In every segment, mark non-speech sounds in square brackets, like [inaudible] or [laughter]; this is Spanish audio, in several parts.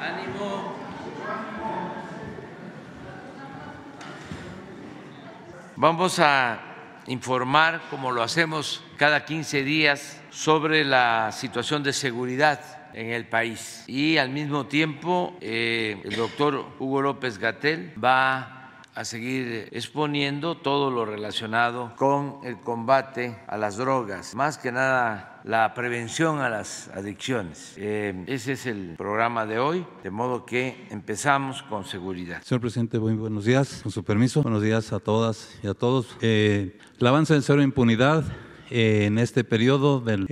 Ánimo. Vamos a informar, como lo hacemos cada 15 días, sobre la situación de seguridad en el país. Y al mismo tiempo, eh, el doctor Hugo López Gatel va a seguir exponiendo todo lo relacionado con el combate a las drogas, más que nada la prevención a las adicciones. Eh, ese es el programa de hoy, de modo que empezamos con seguridad. Señor presidente, muy buenos días, con su permiso. Buenos días a todas y a todos. Eh, el avance en cero impunidad eh, en este periodo del,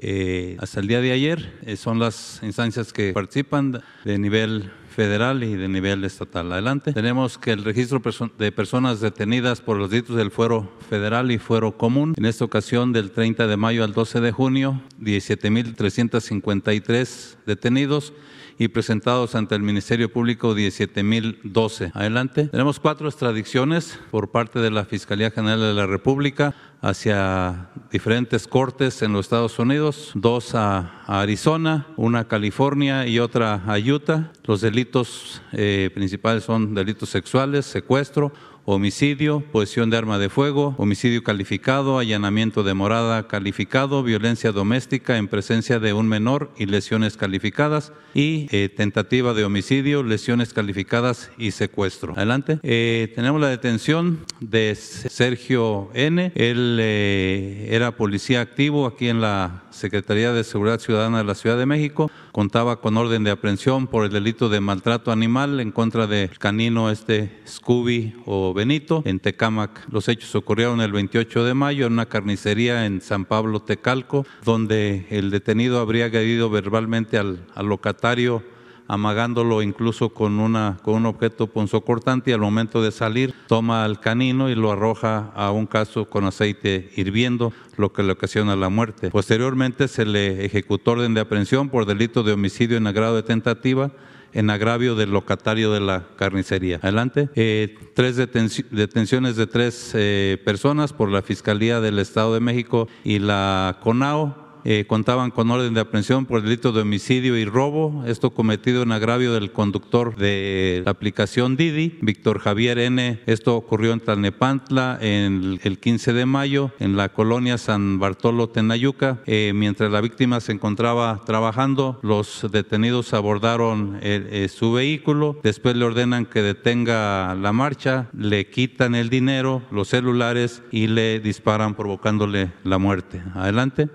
hasta el día de ayer son las instancias que participan de nivel federal y de nivel estatal. Adelante. Tenemos que el registro de personas detenidas por los delitos del fuero federal y fuero común, en esta ocasión del 30 de mayo al 12 de junio, 17.353 detenidos y presentados ante el Ministerio Público 17.012. Adelante. Tenemos cuatro extradiciones por parte de la Fiscalía General de la República hacia diferentes cortes en los Estados Unidos, dos a, Arizona, una a California y otra a Utah. Los delitos eh, principales son delitos sexuales, secuestro, homicidio, posesión de arma de fuego, homicidio calificado, allanamiento de morada calificado, violencia doméstica en presencia de un menor y lesiones calificadas y eh, tentativa de homicidio, lesiones calificadas y secuestro. Adelante. Eh, tenemos la detención de Sergio N. Él eh, era policía activo aquí en la Secretaría de Seguridad Ciudadana de la Ciudad de México. Contaba con orden de aprehensión por el delito de maltrato animal en contra del canino este Scooby o Benito en Tecámac. Los hechos ocurrieron el 28 de mayo en una carnicería en San Pablo, Tecalco, donde el detenido habría agredido verbalmente al, al locatario amagándolo incluso con, una, con un objeto punzocortante y al momento de salir toma al canino y lo arroja a un caso con aceite hirviendo, lo que le ocasiona la muerte. Posteriormente se le ejecutó orden de aprehensión por delito de homicidio en agrado de tentativa en agravio del locatario de la carnicería. Adelante. Eh, tres detenciones de tres eh, personas por la Fiscalía del Estado de México y la CONAO eh, contaban con orden de aprehensión por delito de homicidio y robo, esto cometido en agravio del conductor de la aplicación Didi, Víctor Javier N. Esto ocurrió en Tlalnepantla en el 15 de mayo, en la colonia San Bartolo Tenayuca. Eh, mientras la víctima se encontraba trabajando, los detenidos abordaron eh, su vehículo, después le ordenan que detenga la marcha, le quitan el dinero, los celulares y le disparan provocándole la muerte. Adelante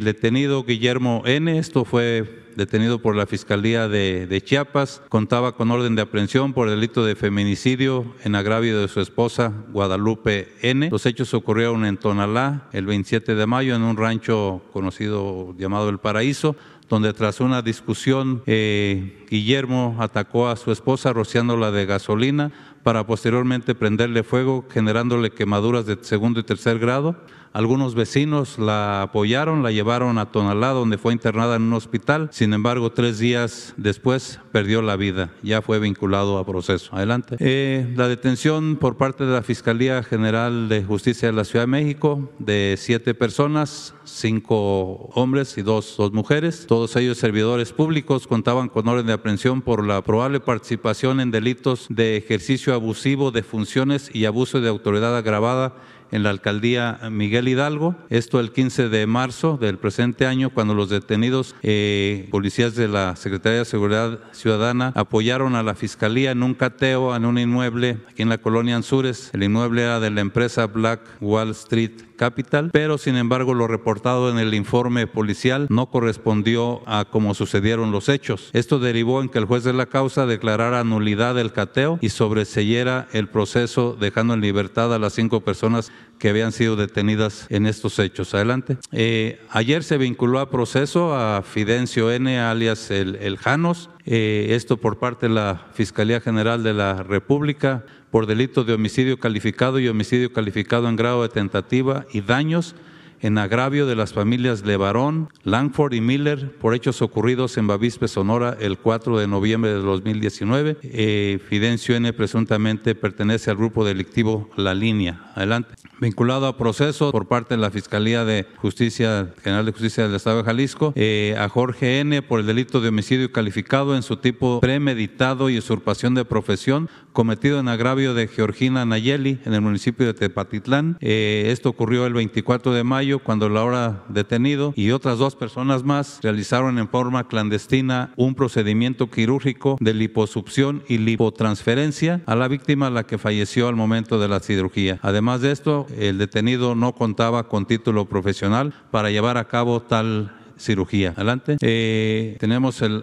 el detenido Guillermo N., esto fue detenido por la Fiscalía de, Chiapas, contaba con orden de aprehensión por delito de feminicidio en agravio de su esposa Guadalupe N. Los hechos ocurrieron en Tonalá el 27 de mayo en un rancho conocido llamado El Paraíso, donde tras una discusión eh, Guillermo atacó a su esposa rociándola de gasolina para posteriormente prenderle fuego, generándole quemaduras de segundo y tercer grado. Algunos vecinos la apoyaron, la llevaron a Tonalá, donde fue internada en un hospital. Sin embargo, tres días después perdió la vida. Ya fue vinculado a proceso. Adelante. Eh, la detención por parte de la Fiscalía General de Justicia de la Ciudad de México de siete personas, cinco hombres y dos, dos mujeres. Todos ellos servidores públicos contaban con orden de aprehensión por la probable participación en delitos de ejercicio abusivo de funciones y abuso de autoridad agravada en la alcaldía Miguel Hidalgo. Esto el 15 de marzo del presente año, cuando los detenidos eh, policías de la Secretaría de Seguridad Ciudadana apoyaron a la fiscalía en un cateo en un inmueble aquí en la colonia Anzures. El inmueble era de la empresa Black Wall Street Capital, pero sin embargo lo reportado en el informe policial no correspondió a cómo sucedieron los hechos. Esto derivó en que el juez de la causa declarara nulidad del cateo y sobreseyera el proceso dejando en libertad a las cinco personas que habían sido detenidas en estos hechos. Adelante. Eh, ayer se vinculó a proceso a Fidencio N, alias el, Janos, eh, esto por parte de la Fiscalía General de la República por delito de homicidio calificado y homicidio calificado en grado de tentativa y daños en agravio de las familias Levarón, Langford y Miller por hechos ocurridos en Bavispe, Sonora, el 4 de noviembre de 2019. Eh, Fidencio N. presuntamente pertenece al grupo delictivo La Línea. Adelante. Vinculado a proceso por parte de la Fiscalía de Justicia General de Justicia del Estado de Jalisco, eh, a Jorge N. por el delito de homicidio calificado en su tipo premeditado y usurpación de profesión cometido en agravio de Georgina Nayeli en el municipio de Tepatitlán. Eh, esto ocurrió el 24 de mayo cuando la hora detenido y otras dos personas más realizaron en forma clandestina un procedimiento quirúrgico de liposucción y lipotransferencia a la víctima la que falleció al momento de la cirugía. Además de esto, el detenido no contaba con título profesional para llevar a cabo tal cirugía. Adelante. Eh, tenemos el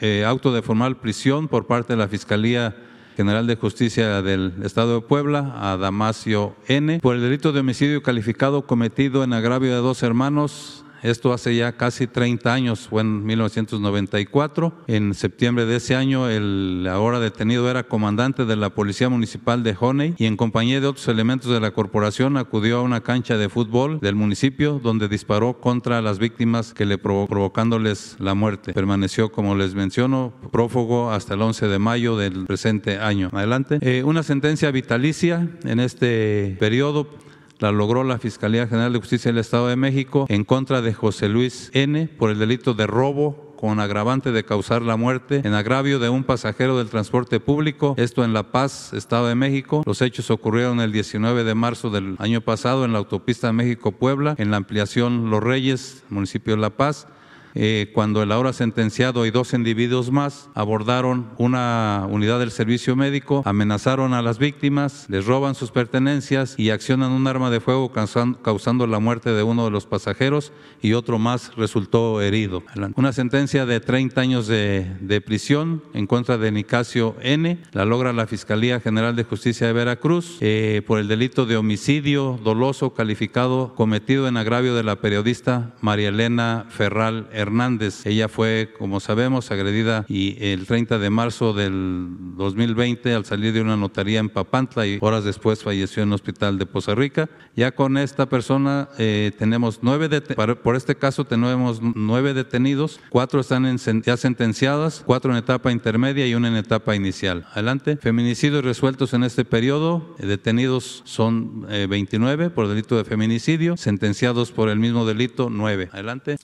eh, auto de formal prisión por parte de la Fiscalía General de Justicia del Estado de Puebla, a Damasio N., por el delito de homicidio calificado cometido en agravio de dos hermanos esto hace ya casi 30 años, fue en 1994. En septiembre de ese año, el ahora detenido era comandante de la Policía Municipal de Honey y en compañía de otros elementos de la corporación acudió a una cancha de fútbol del municipio donde disparó contra las víctimas que le provocándoles la muerte. Permaneció, como les menciono, prófugo hasta el 11 de mayo del presente año. Adelante. Eh, una sentencia vitalicia en este periodo la logró la Fiscalía General de Justicia del Estado de México en contra de José Luis N. por el delito de robo con agravante de causar la muerte en agravio de un pasajero del transporte público, esto en La Paz, Estado de México. Los hechos ocurrieron el 19 de marzo del año pasado en la autopista México-Puebla, en la ampliación Los Reyes, municipio de La Paz. Eh, cuando el ahora sentenciado y dos individuos más abordaron una unidad del servicio médico, amenazaron a las víctimas, les roban sus pertenencias y accionan un arma de fuego causando la muerte de uno de los pasajeros y otro más resultó herido. Una sentencia de 30 años de, prisión en contra de Nicasio N. La logra la Fiscalía General de Justicia de Veracruz eh, por el delito de homicidio doloso calificado cometido en agravio de la periodista María Elena Ferral Hernández. Ella fue, como sabemos, agredida y el 30 de marzo del 2020 al salir de una notaría en Papantla y horas después falleció en el hospital de Poza Rica. Ya con esta persona eh, tenemos nueve, por este caso tenemos nueve detenidos, cuatro están ya sentenciadas, cuatro en etapa intermedia y una en etapa inicial. Adelante. Feminicidios resueltos en este periodo, eh, detenidos son 29 eh, por delito de feminicidio, sentenciados por el mismo delito 9. Adelante.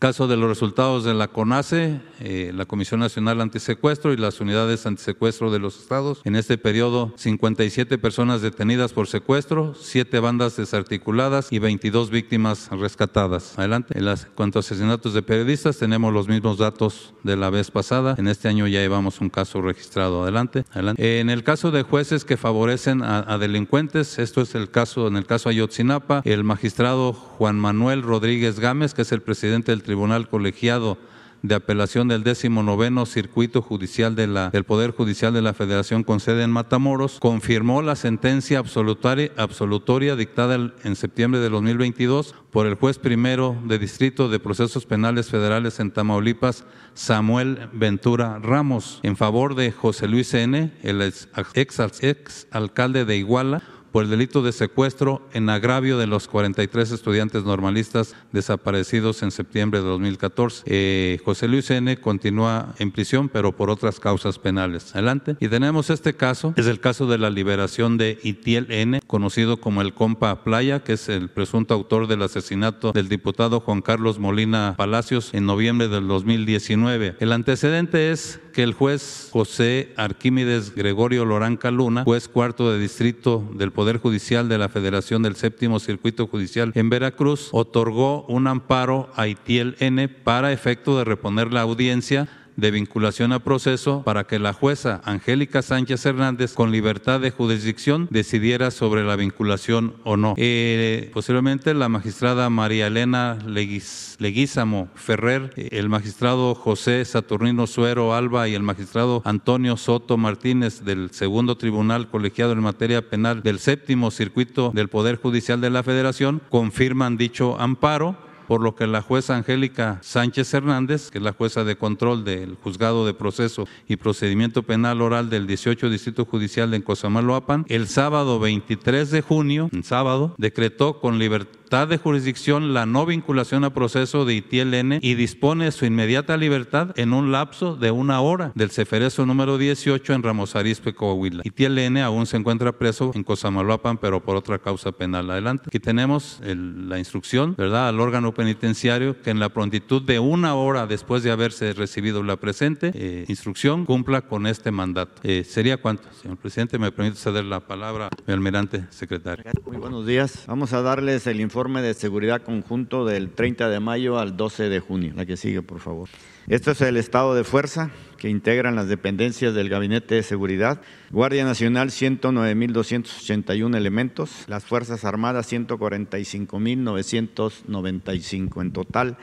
Caso de los resultados de la CONACE, eh, la Comisión Nacional Antisecuestro y las unidades antisecuestro de los estados. En este periodo, 57 personas detenidas por secuestro, 7 bandas desarticuladas y 22 víctimas rescatadas. Adelante. En las, cuanto a asesinatos de periodistas, tenemos los mismos datos de la vez pasada. En este año ya llevamos un caso registrado. Adelante. Adelante. En el caso de jueces que favorecen a, a delincuentes, esto es el caso, en el caso Ayotzinapa, el magistrado Juan Manuel Rodríguez Gámez, que es el presidente del Tribunal Colegiado de Apelación del 19 Circuito Judicial de la, del Poder Judicial de la Federación con sede en Matamoros, confirmó la sentencia absolutoria, absolutoria dictada en septiembre de 2022 por el juez primero de Distrito de Procesos Penales Federales en Tamaulipas, Samuel Ventura Ramos, en favor de José Luis N., el ex, ex, ex alcalde de Iguala, por el delito de secuestro en agravio de los 43 estudiantes normalistas desaparecidos en septiembre de 2014. Eh, José Luis N. continúa en prisión, pero por otras causas penales. Adelante. Y tenemos este caso, es el caso de la liberación de Itiel N., conocido como el compa Playa, que es el presunto autor del asesinato del diputado Juan Carlos Molina Palacios en noviembre del 2019. El antecedente es que el juez José Arquímedes Gregorio Loranca Luna, juez cuarto de distrito del Poder Judicial de la Federación del Séptimo Circuito Judicial en Veracruz, otorgó un amparo a Itiel N. para efecto de reponer la audiencia de vinculación a proceso para que la jueza Angélica Sánchez Hernández, con libertad de jurisdicción, decidiera sobre la vinculación o no. Eh, posiblemente la magistrada María Elena Leguízamo Ferrer, el magistrado José Saturnino Suero Alba y el magistrado Antonio Soto Martínez del segundo tribunal colegiado en materia penal del séptimo circuito del Poder Judicial de la Federación confirman dicho amparo por lo que la jueza Angélica Sánchez Hernández, que es la jueza de control del Juzgado de Proceso y Procedimiento Penal Oral del 18 Distrito Judicial de Cosamaloapan, el sábado 23 de junio, sábado, decretó con libertad de jurisdicción, la no vinculación a proceso de ITLN y dispone su inmediata libertad en un lapso de una hora del ceferezo número 18 en Ramos Arizpe, Coahuila. ITLN aún se encuentra preso en Cosamaloapan, pero por otra causa penal. Adelante. Aquí tenemos la instrucción, ¿verdad?, al órgano penitenciario que en la prontitud de una hora después de haberse recibido la presente eh, instrucción cumpla con este mandato. Eh, ¿Sería cuánto, señor presidente? Me permite ceder la palabra al almirante secretario. Muy buenos días. Vamos a darles el informe de seguridad conjunto del 30 de mayo al 12 de junio. La que sigue, por favor. Este es el estado de fuerza que integran las dependencias del Gabinete de Seguridad. Guardia Nacional, 109.281 elementos. Las Fuerzas Armadas, 145.995 en total.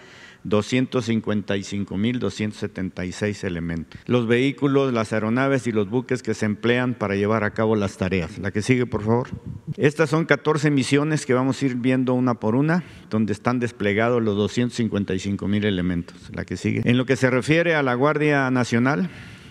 255.276 elementos. Los vehículos, las aeronaves y los buques que se emplean para llevar a cabo las tareas. La que sigue, por favor. Estas son 14 misiones que vamos a ir viendo una por una, donde están desplegados los 255.000 elementos. La que sigue. En lo que se refiere a la Guardia Nacional,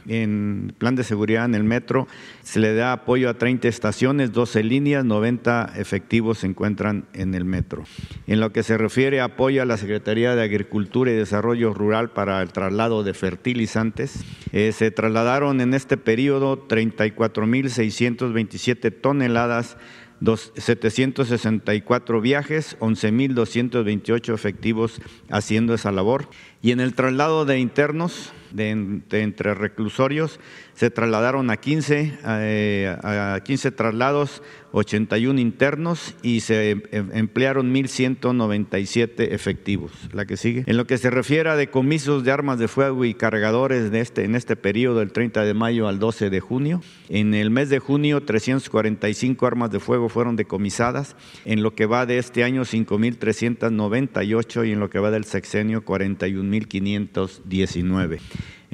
en plan de seguridad en el metro. Se le da apoyo a 30 estaciones, 12 líneas, 90 efectivos se encuentran en el metro. En lo que se refiere a apoyo a la Secretaría de Agricultura y Desarrollo Rural para el traslado de fertilizantes, eh, se trasladaron en este periodo 34.627 toneladas 764 viajes, 11.228 efectivos haciendo esa labor. Y en el traslado de internos, de, entre reclusorios, se trasladaron a 15, eh, a 15 traslados, 81 internos y se em, em, emplearon 1.197 efectivos. La que sigue. En lo que se refiere a decomisos de armas de fuego y cargadores de este, en este periodo, del 30 de mayo al 12 de junio, en el mes de junio 345 armas de fuego fueron decomisadas, en lo que va de este año 5.398 y en lo que va del sexenio 41.519.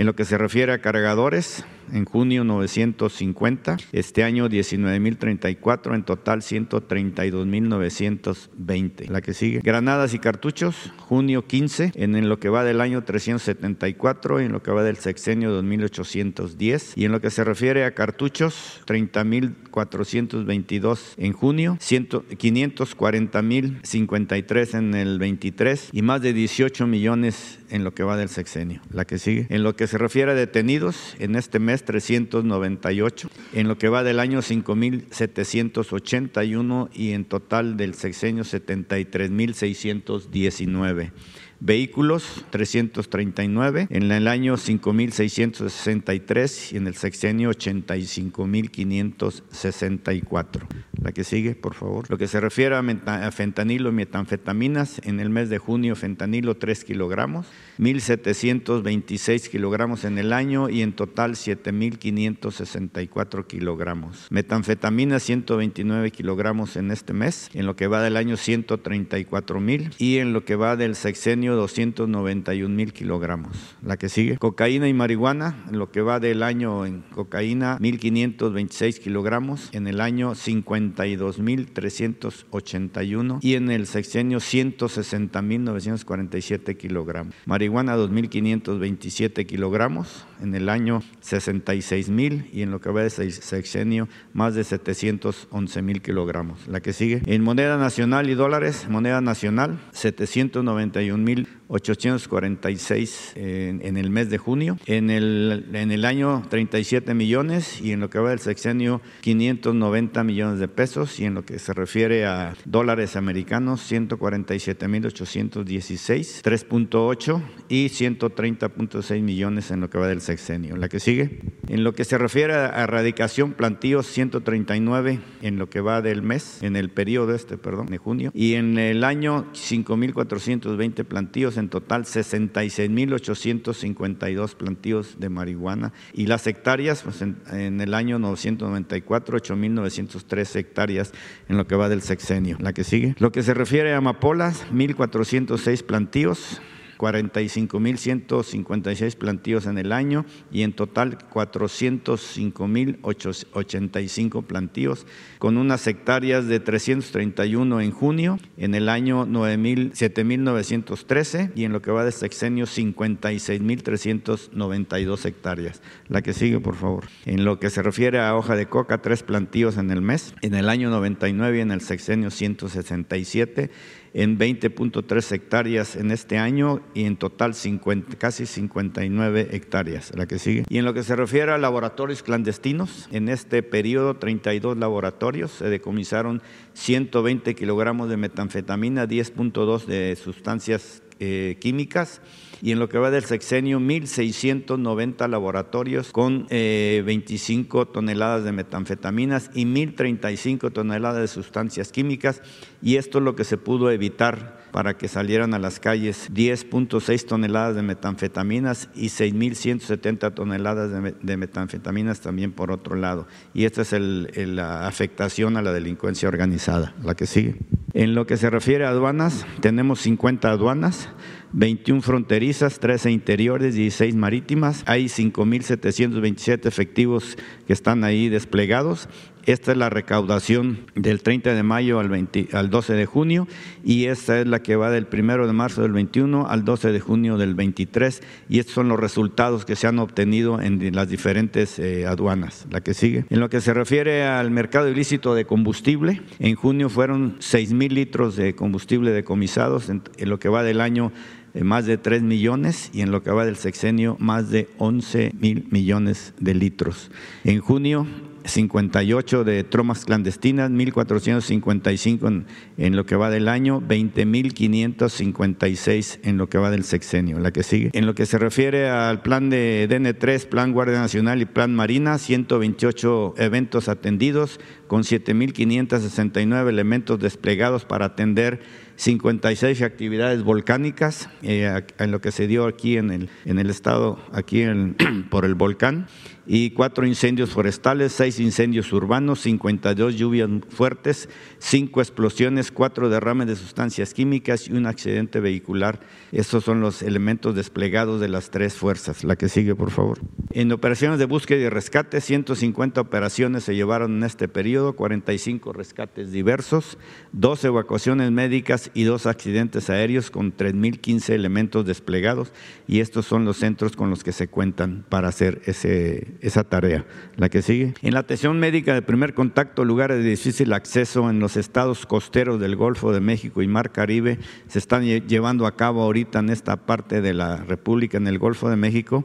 En lo que se refiere a cargadores, en junio 950, este año 19.034, en total 132.920. La que sigue. Granadas y cartuchos, junio 15, en, lo que va del año 374, en lo que va del sexenio 2810. Y en lo que se refiere a cartuchos, 30.422 en junio, 540.053 en el 23 y más de 18 millones en lo que va del sexenio. La que sigue. En lo que se refiere a detenidos, en este mes 398, en lo que va del año 5.781 y en total del sexenio 73.619 vehículos 339, en el año 5.663 y en el sexenio 85.564. La que sigue, por favor. Lo que se refiere a fentanilo y metanfetaminas, en el mes de junio fentanilo 3 kilogramos, 1.726 kilogramos en el año y en total 7.564 kilogramos. Metanfetamina 129 kilogramos en este mes, en lo que va del año 134.000 y en lo que va del sexenio 291 mil kilogramos. La que sigue, cocaína y marihuana, en lo que va del año en cocaína, 1.526 kilogramos, en el año 52.381 y en el sexenio 160.947 kilogramos. Marihuana 2.527 kilogramos, en el año 66.000 y en lo que va del sexenio más de 711.000 kilogramos. La que sigue, en moneda nacional y dólares, moneda nacional, 791 846 en, en, el mes de junio, en el, en el año 37 millones y en lo que va del sexenio 590 millones de pesos y en lo que se refiere a dólares americanos 147.816, 3.8 y 130.6 millones en lo que va del sexenio. La que sigue, en lo que se refiere a erradicación plantíos 139 en lo que va del mes, en el periodo este, perdón, de junio y en el año 5.420 plantíos en total 66.852 plantíos de marihuana y las hectáreas, pues en, en el año 994, 8.903 hectáreas en lo que va del sexenio. La que sigue. Lo que se refiere a amapolas, 1.406 plantíos, 45.156 plantíos en el año y en total 405.085 plantíos, con unas hectáreas de 331 en junio, en el año 7.913 y en lo que va de sexenio 56.392 hectáreas. La que sigue, por favor. En lo que se refiere a hoja de coca, tres plantíos en el mes, en el año 99 y en el sexenio 167 en 20.3 hectáreas en este año y en total 50, casi 59 hectáreas. La que sigue. Y en lo que se refiere a laboratorios clandestinos, en este periodo 32 laboratorios se decomisaron 120 kilogramos de metanfetamina, 10.2 de sustancias eh, químicas y en lo que va del sexenio 1.690 laboratorios con 25 eh, toneladas de metanfetaminas y 1.035 toneladas de sustancias químicas y esto es lo que se pudo evitar para que salieran a las calles 10.6 toneladas de metanfetaminas y 6.170 toneladas de, metanfetaminas también por otro lado. Y esta es la afectación a la delincuencia organizada. La que sigue. En lo que se refiere a aduanas, tenemos 50 aduanas. 21 fronterizas, 13 interiores, 16 marítimas. Hay 5.727 efectivos que están ahí desplegados. Esta es la recaudación del 30 de mayo al, 12 de junio y esta es la que va del 1 de marzo del 21 al 12 de junio del 23 y estos son los resultados que se han obtenido en las diferentes eh, aduanas. La que sigue. En lo que se refiere al mercado ilícito de combustible, en junio fueron 6 mil litros de combustible decomisados en lo que va del año eh, más de 3 millones y en lo que va del sexenio más de 11 mil millones de litros. En junio 58 de tromas clandestinas, 1.455 en, en, lo que va del año, 20.556 en lo que va del sexenio, la que sigue. En lo que se refiere al plan de DN3, Plan Guardia Nacional y Plan Marina, 128 eventos atendidos con 7.569 elementos desplegados para atender 56 actividades volcánicas eh, en lo que se dio aquí en el, en el estado, aquí [clears throat] por el volcán, y cuatro incendios forestales, seis incendios urbanos, 52 lluvias fuertes, cinco explosiones, cuatro derrames de sustancias químicas y un accidente vehicular. Estos son los elementos desplegados de las tres fuerzas. La que sigue, por favor. En operaciones de búsqueda y rescate, 150 operaciones se llevaron en este periodo, 45 rescates diversos, dos evacuaciones médicas y dos accidentes aéreos con 3.015 elementos desplegados y estos son los centros con los que se cuentan para hacer ese, esa tarea. La que sigue. En la atención médica de primer contacto, lugares de difícil acceso en los estados costeros del Golfo de México y Mar Caribe, se están llevando a cabo ahorita en esta parte de la República, en el Golfo de México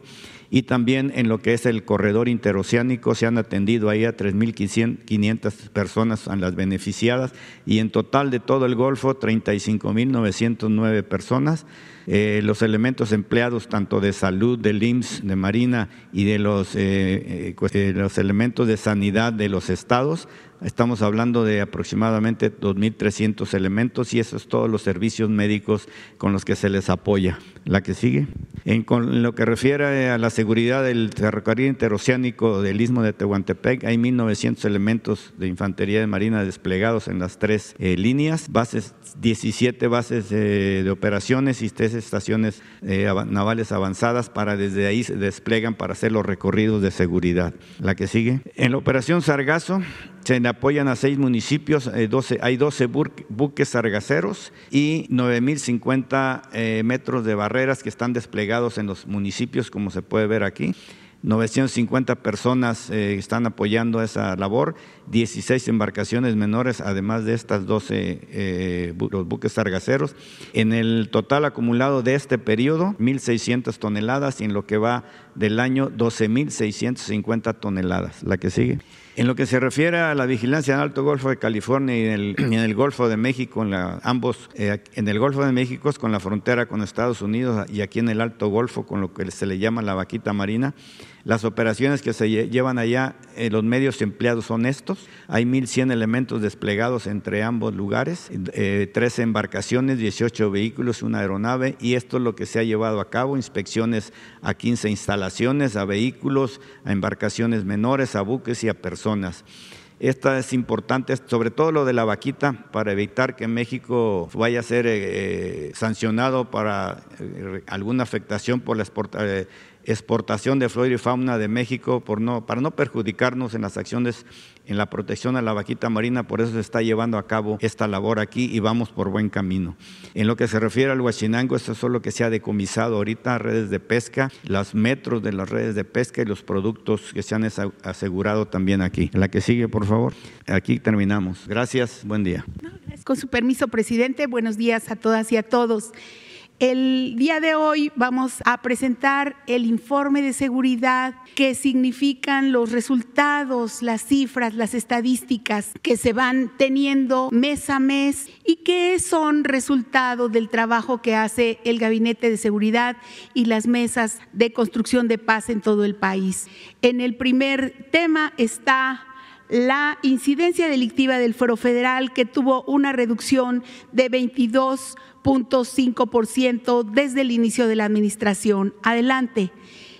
y también en lo que es el corredor interoceánico se han atendido ahí a 3.500 personas a las beneficiadas y en total de todo el Golfo 35.909 personas. Eh, los elementos empleados tanto de salud, del IMSS, de Marina y de los, eh, eh, los elementos de sanidad de los estados Estamos hablando de aproximadamente 2.300 elementos y esos todos los servicios médicos con los que se les apoya. La que sigue. En con lo que refiere a la seguridad del ferrocarril interoceánico del Istmo de Tehuantepec, hay 1.900 elementos de infantería de marina desplegados en las tres líneas, bases, 17 bases de operaciones y tres estaciones eh, navales avanzadas para desde ahí se desplegan para hacer los recorridos de seguridad. La que sigue. En la operación Sargazo, se apoyan a seis municipios, eh, hay 12 buques sargaceros y 9.050 eh, metros de barreras que están desplegados en los municipios, como se puede ver aquí. 950 personas eh, están apoyando esa labor, 16 embarcaciones menores, además de estas 12 eh, los buques sargaceros. En el total acumulado de este periodo, 1.600 toneladas y en lo que va del año, 12.650 toneladas. La que sigue. En lo que se refiere a la vigilancia en el Alto Golfo de California y en el, Golfo de México, en ambos, en el Golfo de México con la frontera con Estados Unidos y aquí en el Alto Golfo con lo que se le llama la vaquita marina, las operaciones que se llevan allá, eh, los medios empleados son estos. Hay 1.100 elementos desplegados entre ambos lugares, 13 eh, embarcaciones, 18 vehículos, una aeronave y esto es lo que se ha llevado a cabo, inspecciones a 15 instalaciones, a vehículos, a embarcaciones menores, a buques y a personas. Esta es importante, sobre todo lo de la vaquita, para evitar que México vaya a ser eh, sancionado para alguna afectación por la exportación exportación de flora y fauna de México por no, para no perjudicarnos en las acciones en la protección a la vaquita marina, por eso se está llevando a cabo esta labor aquí y vamos por buen camino. En lo que se refiere al huachinango, esto es solo que se ha decomisado ahorita redes de pesca, los metros de las redes de pesca y los productos que se han asegurado también aquí. La que sigue, por favor. Aquí terminamos. Gracias, buen día. Con su permiso, presidente, buenos días a todas y a todos. El día de hoy vamos a presentar el informe de seguridad que significan los resultados, las cifras, las estadísticas que se van teniendo mes a mes y que son resultado del trabajo que hace el Gabinete de Seguridad y las mesas de construcción de paz en todo el país. En el primer tema está la incidencia delictiva del Foro Federal, que tuvo una reducción de 22.5% desde el inicio de la administración. Adelante.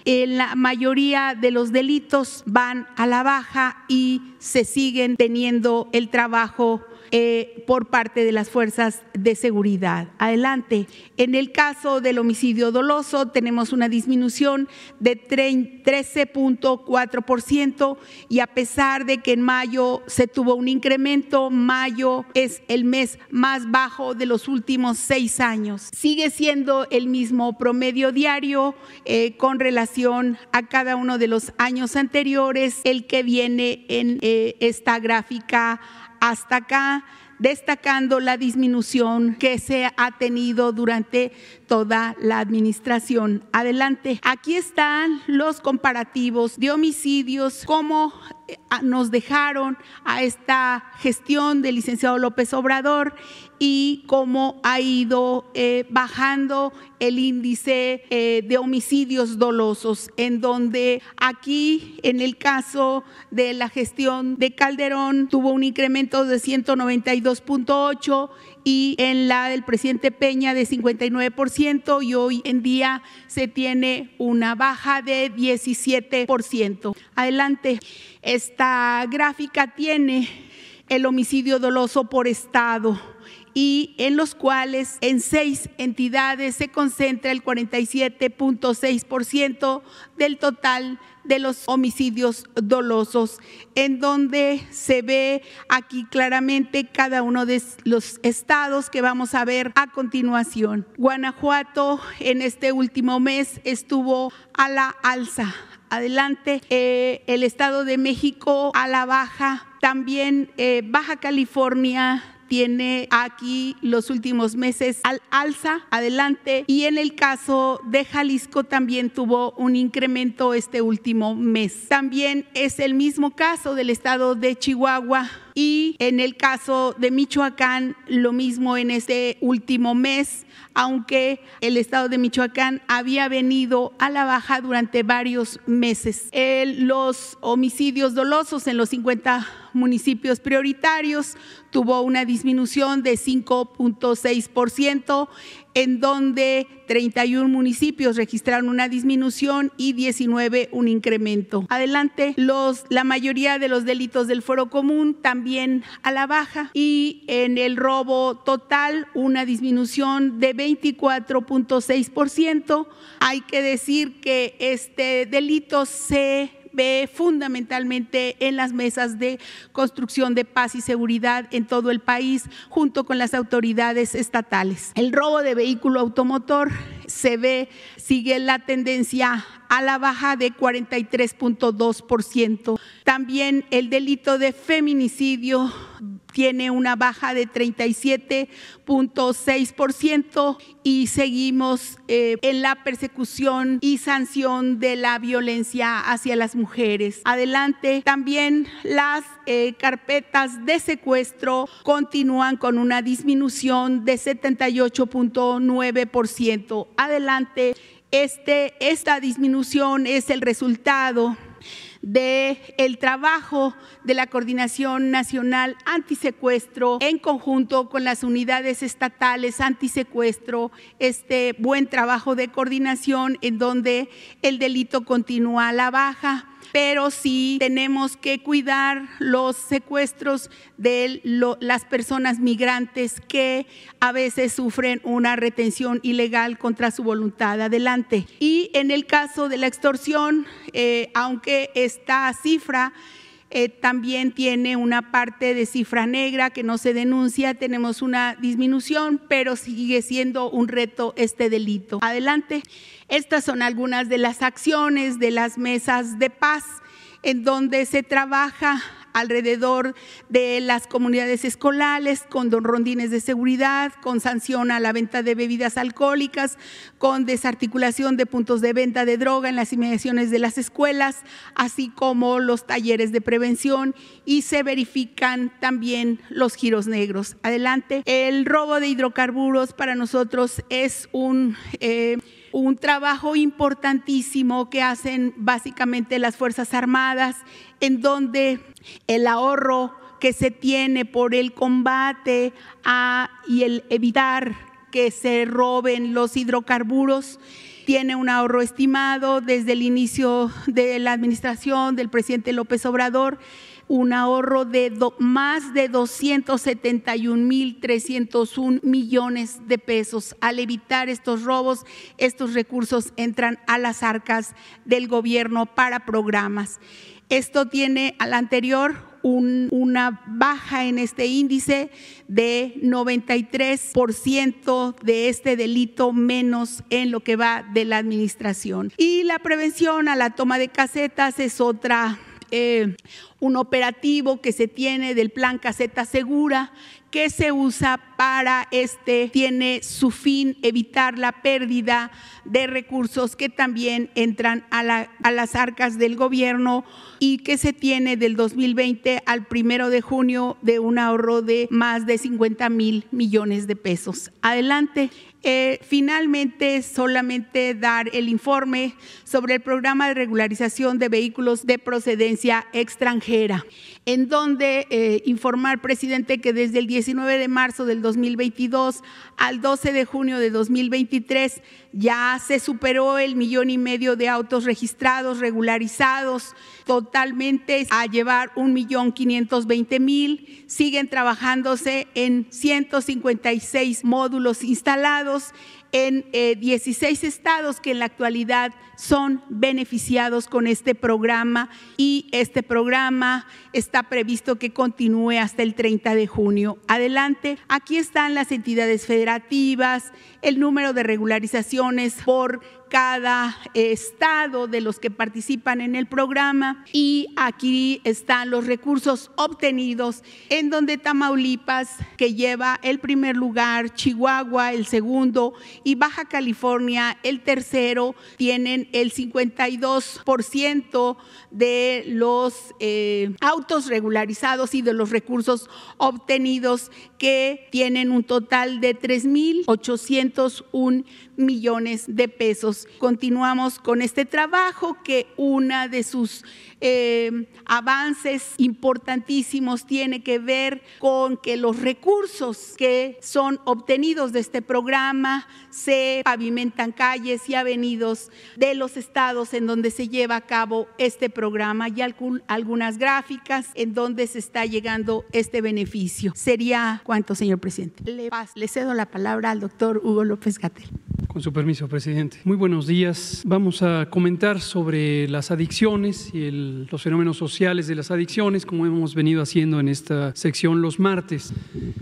En la mayoría de los delitos van a la baja y se siguen teniendo el trabajo eh, por parte de las fuerzas de seguridad. Adelante. En el caso del homicidio doloso tenemos una disminución de 13.4% y a pesar de que en mayo se tuvo un incremento, mayo es el mes más bajo de los últimos seis años. Sigue siendo el mismo promedio diario eh, con relación a cada uno de los años anteriores, el que viene en eh, esta gráfica hasta acá, destacando la disminución que se ha tenido durante toda la administración. Adelante. Aquí están los comparativos de homicidios, cómo eh, nos dejaron a esta gestión del licenciado López Obrador y cómo ha ido eh, bajando el índice eh, de homicidios dolosos, en donde aquí, en el caso de la gestión de Calderón, tuvo un incremento de 192.8 y en la del presidente Peña de 59% y hoy en día se tiene una baja de 17%. Adelante, esta gráfica tiene el homicidio doloso por estado y en los cuales en seis entidades se concentra el 47.6% del total de los homicidios dolosos, en donde se ve aquí claramente cada uno de los estados que vamos a ver a continuación. Guanajuato en este último mes estuvo a la alza. Adelante, eh, el Estado de México a la baja, también eh, Baja California tiene aquí los últimos meses al alza, adelante, y en el caso de Jalisco también tuvo un incremento este último mes. También es el mismo caso del estado de Chihuahua y en el caso de Michoacán lo mismo en este último mes, aunque el estado de Michoacán había venido a la baja durante varios meses. los homicidios dolosos en los 50 municipios prioritarios tuvo una disminución de 5.6%, en donde 31 municipios registraron una disminución y 19 un incremento. Adelante, la mayoría de los delitos del foro común también a la baja y en el robo total una disminución de 24.6%. Hay que decir que este delito se ve fundamentalmente en las mesas de construcción de paz y seguridad en todo el país, junto con las autoridades estatales. El robo de vehículo automotor se ve, sigue la tendencia a la baja de 43.2%. También el delito de feminicidio tiene una baja de 37.6% y seguimos eh, en la persecución y sanción de la violencia hacia las mujeres. Adelante, también las eh, carpetas de secuestro continúan con una disminución de 78.9%. Adelante, este, esta disminución es el resultado de el trabajo de la Coordinación Nacional Antisecuestro en conjunto con las unidades estatales antisecuestro, este buen trabajo de coordinación en donde el delito continúa a la baja pero sí tenemos que cuidar los secuestros de las personas migrantes que a veces sufren una retención ilegal contra su voluntad. Adelante. Y en el caso de la extorsión, eh, aunque esta cifra eh, también tiene una parte de cifra negra que no se denuncia, tenemos una disminución, pero sigue siendo un reto este delito. Adelante. Estas son algunas de las acciones de las mesas de paz en donde se trabaja alrededor de las comunidades escolares, con rondines de seguridad, con sanción a la venta de bebidas alcohólicas, con desarticulación de puntos de venta de droga en las inmediaciones de las escuelas, así como los talleres de prevención y se verifican también los giros negros. Adelante. El robo de hidrocarburos para nosotros es un... Eh, un trabajo importantísimo que hacen básicamente las Fuerzas Armadas, en donde el ahorro que se tiene por el combate y el evitar que se roben los hidrocarburos tiene un ahorro estimado desde el inicio de la administración del presidente López Obrador un ahorro de más de 271.301 millones de pesos. Al evitar estos robos, estos recursos entran a las arcas del gobierno para programas. Esto tiene al anterior una baja en este índice de 93% de este delito menos en lo que va de la administración. Y la prevención a la toma de casetas es otra eh, un operativo que se tiene del plan Caseta Segura que se usa para este, tiene su fin evitar la pérdida de recursos que también entran a, a las arcas del gobierno y que se tiene del 2020 al primero de junio de un ahorro de más de 50 mil millones de pesos. Adelante. Eh, finalmente, solamente dar el informe sobre el programa de regularización de vehículos de procedencia extranjera en donde eh, informar, presidente, que desde el 19 de marzo del 2022 al 12 de junio de 2023 ya se superó el millón y medio de autos registrados, regularizados, totalmente a llevar un millón quinientos veinte mil. Siguen trabajándose en 156 módulos instalados en 16 eh, estados que en la actualidad son beneficiados con este programa y este programa está previsto que continúe hasta el 30 de junio. Adelante, aquí están las entidades federativas, el número de regularizaciones por cada estado de los que participan en el programa y aquí están los recursos obtenidos en donde Tamaulipas, que lleva el primer lugar, Chihuahua el segundo y Baja California el tercero, tienen el 52% de los eh, autos regularizados y de los recursos obtenidos que tienen un total de 3.801 millones de pesos. Continuamos con este trabajo que una de sus eh, avances importantísimos tiene que ver con que los recursos que son obtenidos de este programa se pavimentan calles y avenidos de los estados en donde se lleva a cabo este programa y algunas gráficas en donde se está llegando este beneficio. Sería cuánto, señor presidente. Le, le cedo la palabra al doctor Hugo López Gatel. Con su permiso, presidente. Muy buenos días. Vamos a comentar sobre las adicciones y los fenómenos sociales de las adicciones, como hemos venido haciendo en esta sección los martes.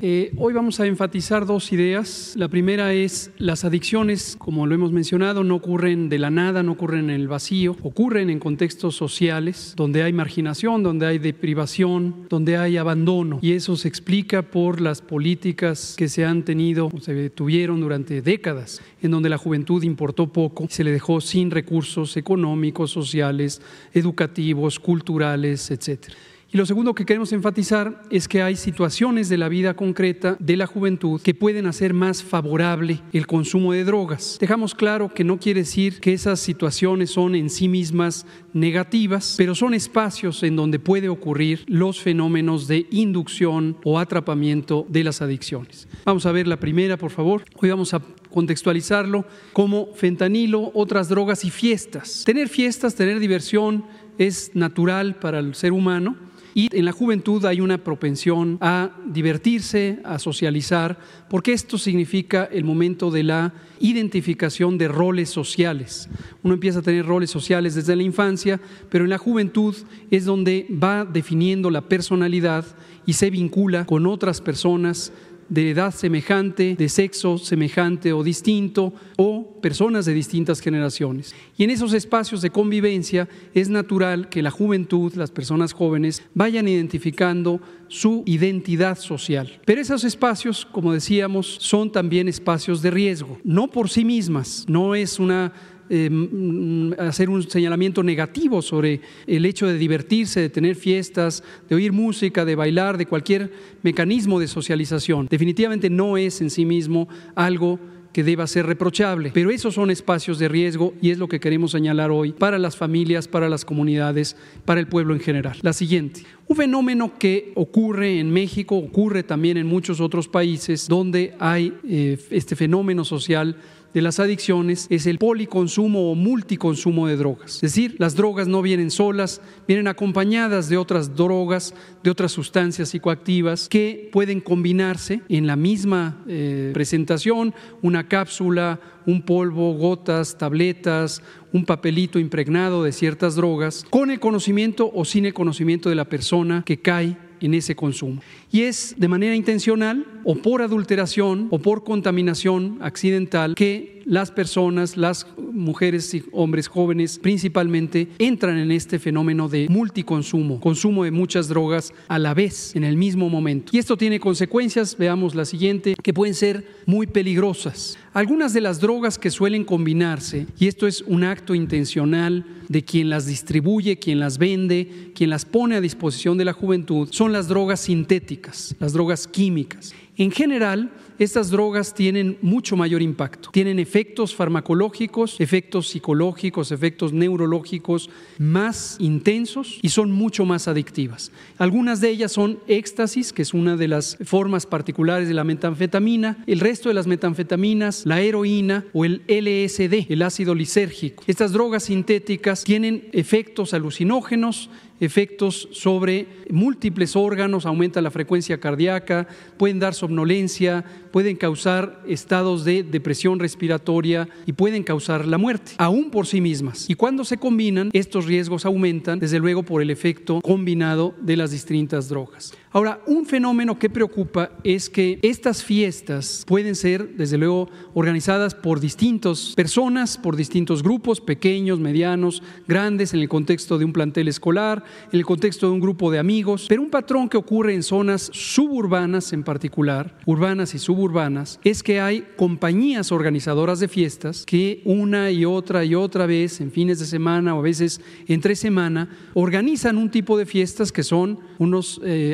Eh, hoy vamos a enfatizar dos ideas. La primera es las adicciones, como lo hemos mencionado, no ocurren de la nada, no ocurren en el vacío, ocurren en contextos sociales donde hay marginación, donde hay deprivación, donde hay abandono. Y eso se explica por las políticas que se han tenido, o se tuvieron durante décadas, en donde la juventud importó poco, se le dejó sin recursos económicos, sociales, educativos, culturales, etcétera. Y lo segundo que queremos enfatizar es que hay situaciones de la vida concreta de la juventud que pueden hacer más favorable el consumo de drogas. Dejamos claro que no quiere decir que esas situaciones son en sí mismas negativas, pero son espacios en donde puede ocurrir los fenómenos de inducción o atrapamiento de las adicciones. Vamos a ver la primera, por favor. Hoy vamos a contextualizarlo como fentanilo, otras drogas y fiestas. Tener fiestas, tener diversión es natural para el ser humano y en la juventud hay una propensión a divertirse, a socializar, porque esto significa el momento de la identificación de roles sociales. Uno empieza a tener roles sociales desde la infancia, pero en la juventud es donde va definiendo la personalidad y se vincula con otras personas de edad semejante, de sexo semejante o distinto, o personas de distintas generaciones. Y en esos espacios de convivencia es natural que la juventud, las personas jóvenes, vayan identificando su identidad social. Pero esos espacios, como decíamos, son también espacios de riesgo, no por sí mismas, no es una eh, mm, hacer un señalamiento negativo sobre el hecho de divertirse, de tener fiestas, de oír música, de bailar, de cualquier mecanismo de socialización. Definitivamente no es en sí mismo algo que deba ser reprochable, pero esos son espacios de riesgo y es lo que queremos señalar hoy para las familias, para las comunidades, para el pueblo en general. La siguiente, un fenómeno que ocurre en México, ocurre también en muchos otros países donde hay eh, este fenómeno social de las adicciones es el policonsumo o multiconsumo de drogas. Es decir, las drogas no vienen solas, vienen acompañadas de otras drogas, de otras sustancias psicoactivas que pueden combinarse en la misma eh, presentación, una cápsula, un polvo, gotas, tabletas, un papelito impregnado de ciertas drogas, con el conocimiento o sin el conocimiento de la persona que cae en ese consumo. Y es de manera intencional o por adulteración o por contaminación accidental que las personas, las mujeres y hombres jóvenes principalmente, entran en este fenómeno de multiconsumo, consumo de muchas drogas a la vez, en el mismo momento. Y esto tiene consecuencias, veamos la siguiente, que pueden ser muy peligrosas. Algunas de las drogas que suelen combinarse, y esto es un acto intencional de quien las distribuye, quien las vende, quien las pone a disposición de la juventud, son las drogas sintéticas, las drogas químicas. En general, estas drogas tienen mucho mayor impacto. Tienen efectos farmacológicos, efectos psicológicos, efectos neurológicos más intensos y son mucho más adictivas. Algunas de ellas son éxtasis, que es una de las formas particulares de la metanfetamina. El resto de las metanfetaminas, la heroína o el LSD, el ácido lisérgico. Estas drogas sintéticas tienen efectos alucinógenos, efectos sobre múltiples órganos, aumenta la frecuencia cardíaca, pueden dar somnolencia, pueden causar estados de depresión respiratoria y pueden causar la muerte, aún por sí mismas. Y cuando se combinan, estos riesgos aumentan, desde luego por el efecto combinado de las distintas drogas. Ahora, un fenómeno que preocupa es que estas fiestas pueden ser, desde luego, organizadas por distintas personas, por distintos grupos, pequeños, medianos, grandes, en el contexto de un plantel escolar, en el contexto de un grupo de amigos, pero un patrón que ocurre en zonas suburbanas en particular, urbanas y suburbanas, es que hay compañías organizadoras de fiestas que una y otra y otra vez, en fines de semana o a veces entre semana, organizan un tipo de fiestas que son unos eh,